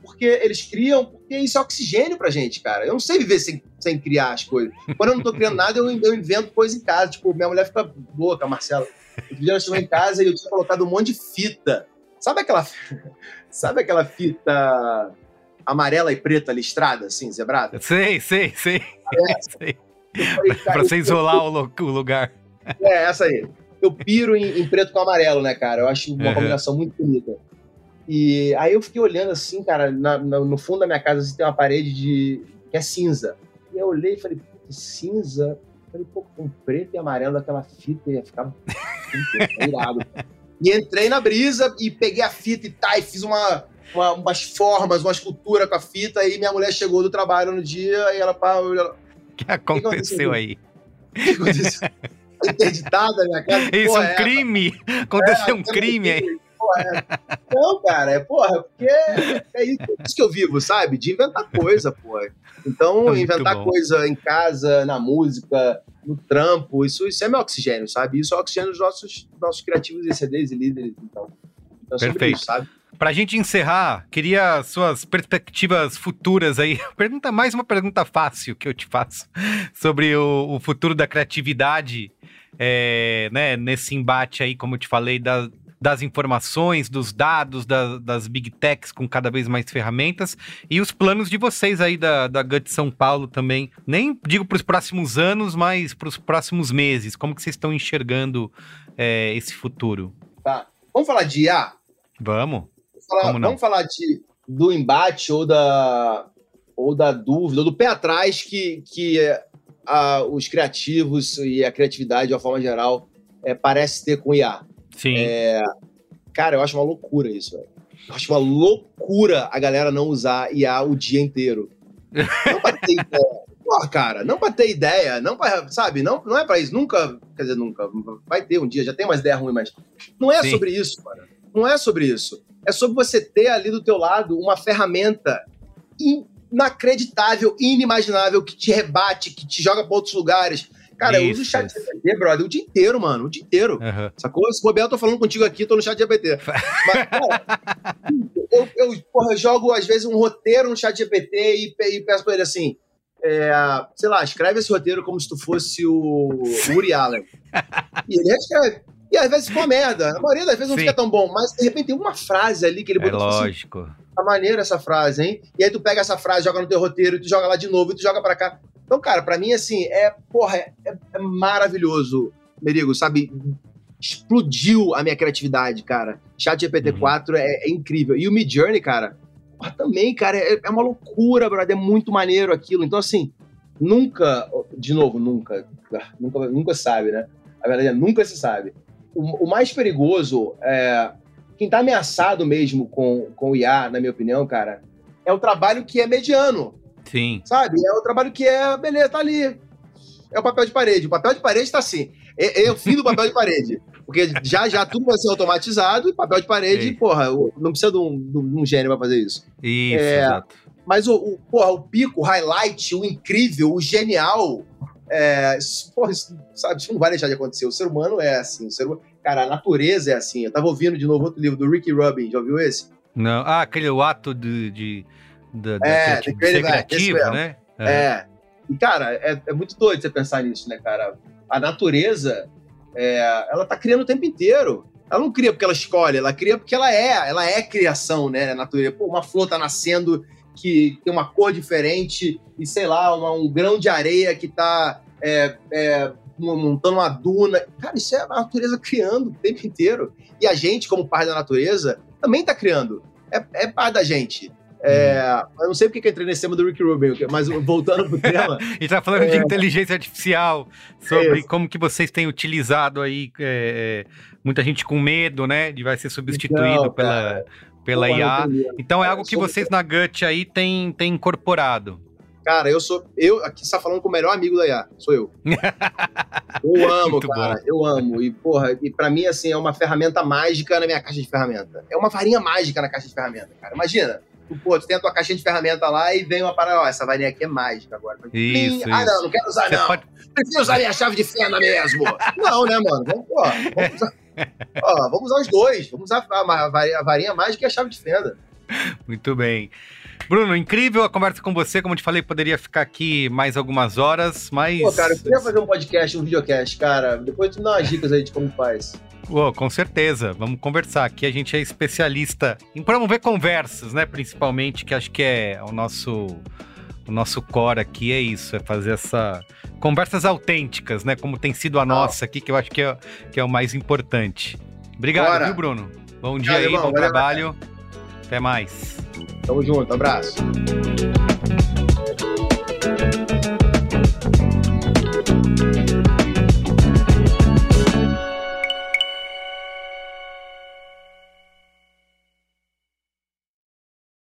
Porque eles criam, porque isso é oxigênio pra gente, cara. Eu não sei viver sem, sem criar as coisas. Quando eu não tô criando nada, eu, eu invento coisa em casa. Tipo, minha mulher fica louca, Marcela. Um dia ela chegou em casa e eu tinha colocado um monte de fita. Sabe aquela, sabe aquela fita amarela e preta listrada, assim, zebrada? Sei, sei, sei. É. sei. Pra você isolar o lugar. É, essa aí. Eu piro em, em, preto com amarelo, né, cara? Eu acho uma uhum. combinação muito bonita. E aí eu fiquei olhando assim, cara, na, na, no fundo da minha casa assim, tem uma parede de que é cinza. E eu olhei e falei, cinza? Eu falei, pô, com preto e amarelo daquela fita ia ficar irado. e entrei na brisa e peguei a fita e tá, e fiz uma, uma, umas formas, uma escultura com a fita, e minha mulher chegou do trabalho no dia e ela, aconteceu, que aconteceu aí? O que aconteceu? Interditada minha casa? Isso, porra, um é crime! É, aconteceu é, um crime aí. É. Não, cara, é porra, porque é isso, é isso que eu vivo, sabe? De inventar coisa, porra. Então, é inventar bom. coisa em casa, na música, no trampo, isso, isso é meu oxigênio, sabe? Isso é o oxigênio dos nossos, nossos criativos e CDs e líderes, então. então Perfeito. Isso, sabe? Pra gente encerrar, queria suas perspectivas futuras aí. Pergunta mais uma pergunta fácil que eu te faço sobre o, o futuro da criatividade, é, né, nesse embate aí, como eu te falei, da, das informações, dos dados, da, das big techs com cada vez mais ferramentas e os planos de vocês aí da, da GUT São Paulo também. Nem digo para os próximos anos, mas para os próximos meses. Como que vocês estão enxergando é, esse futuro? Tá. Vamos falar de IA? Vamos falar, vamos falar de, do embate ou da, ou da dúvida, ou do pé atrás que, que a, os criativos e a criatividade, de uma forma geral, é, parece ter com IA. Sim. É, cara, eu acho uma loucura isso, velho. Eu acho uma loucura a galera não usar IA o dia inteiro. Não pra ter ideia. Porra, cara, não pra ter ideia, não pra, sabe, não, não é pra isso, nunca, quer dizer, nunca, vai ter um dia, já tem umas ideias ruins, mas não é Sim. sobre isso, cara. Não é sobre isso é sobre você ter ali do teu lado uma ferramenta inacreditável, inimaginável, que te rebate, que te joga para outros lugares. Cara, Isso. eu uso o chat GPT, brother, o dia inteiro, mano, o dia inteiro. Uhum. Sacou? Se bobear, eu tô falando contigo aqui, tô no chat GPT. Mas, cara, eu, eu, porra, eu jogo, às vezes, um roteiro no chat GPT e, e peço pra ele assim, é, sei lá, escreve esse roteiro como se tu fosse o Uri Allen. E ele escreve. E às vezes ficou uma merda. A maioria das vezes não Sim. fica tão bom, mas de repente tem uma frase ali que ele botou. É lógico. Assim, tá maneira essa frase, hein? E aí tu pega essa frase, joga no teu roteiro, e tu joga lá de novo, e tu joga para cá. Então, cara, para mim, assim, é, porra, é, é maravilhoso, Merigo, sabe? Explodiu a minha criatividade, cara. Chat GPT-4 uhum. é, é, incrível. E o Mid Journey, cara, porra, também, cara, é, é uma loucura, brother. É muito maneiro aquilo. Então, assim, nunca, de novo, nunca, nunca, nunca sabe, né? A verdade é, nunca se sabe o, o mais perigoso, é, quem está ameaçado mesmo com, com o IA, na minha opinião, cara, é o trabalho que é mediano. Sim. Sabe? É o trabalho que é, beleza, tá ali. É o papel de parede. O papel de parede está assim. É, é, o fim do papel de parede. Porque já já tudo vai ser automatizado e papel de parede, Sim. porra, não precisa de um, de um gênio para fazer isso. Isso, é, exato. Mas o, o, porra, o pico, o highlight, o incrível, o genial, é, porra, isso, sabe, isso não vai deixar de acontecer. O ser humano é assim. O ser humano, cara, a natureza é assim. Eu tava ouvindo de novo outro livro do Ricky Rubin. Já ouviu esse? Não. Ah, aquele o ato de, de, de, é, de, de criativo, né? É. é. E, cara, é, é, muito doido você pensar nisso, né, cara? A natureza, é, ela tá criando o tempo inteiro. Ela não cria porque ela escolhe, ela cria porque ela é. Ela é criação, né? A natureza. Pô, uma flor tá nascendo que tem uma cor diferente e, sei lá, uma, um grão de areia que está é, é, montando uma duna. Cara, isso é a natureza criando o tempo inteiro. E a gente, como parte da natureza, também está criando. É, é parte da gente. É, uhum. eu não sei porque que eu entrei nesse tema do Rick Rubin, mas voltando pro tema. a gente tá falando é, de inteligência artificial, sobre é como que vocês têm utilizado aí. Muita gente com medo, né? De vai ser substituído então, pela, pela IA. Então é algo que vocês na Gut aí têm, têm incorporado. Cara, eu sou. Eu, aqui você tá falando com o melhor amigo da IA, sou eu. eu amo, Muito cara. Bom. Eu amo. E, porra, e pra mim, assim, é uma ferramenta mágica na minha caixa de ferramenta. É uma varinha mágica na caixa de ferramenta, cara. Imagina. Tu, pô, tu tem a tua caixinha de ferramenta lá e vem uma parada, ó, essa varinha aqui é mágica agora. Isso, Ah, não, não quero usar, Você não. Pode... Preciso usar minha chave de fenda mesmo. não, né, mano? Vamos, pô, vamos usar. Ó, vamos usar os dois. Vamos usar a, varinha mágica e a chave de fenda. Muito bem. Bruno, incrível a conversa com você. Como eu te falei, poderia ficar aqui mais algumas horas, mas. Pô, cara, eu queria fazer um podcast, um videocast, cara. Depois tu me dá umas dicas aí de como faz. Pô, com certeza. Vamos conversar. Aqui a gente é especialista em promover conversas, né? Principalmente, que acho que é o nosso. O nosso core aqui é isso, é fazer essa conversas autênticas, né? Como tem sido a nossa aqui, que eu acho que é, que é o mais importante. Obrigado, Bora. viu, Bruno? Bom dia aí, irmão, bom trabalho. Até mais. Tamo junto, abraço.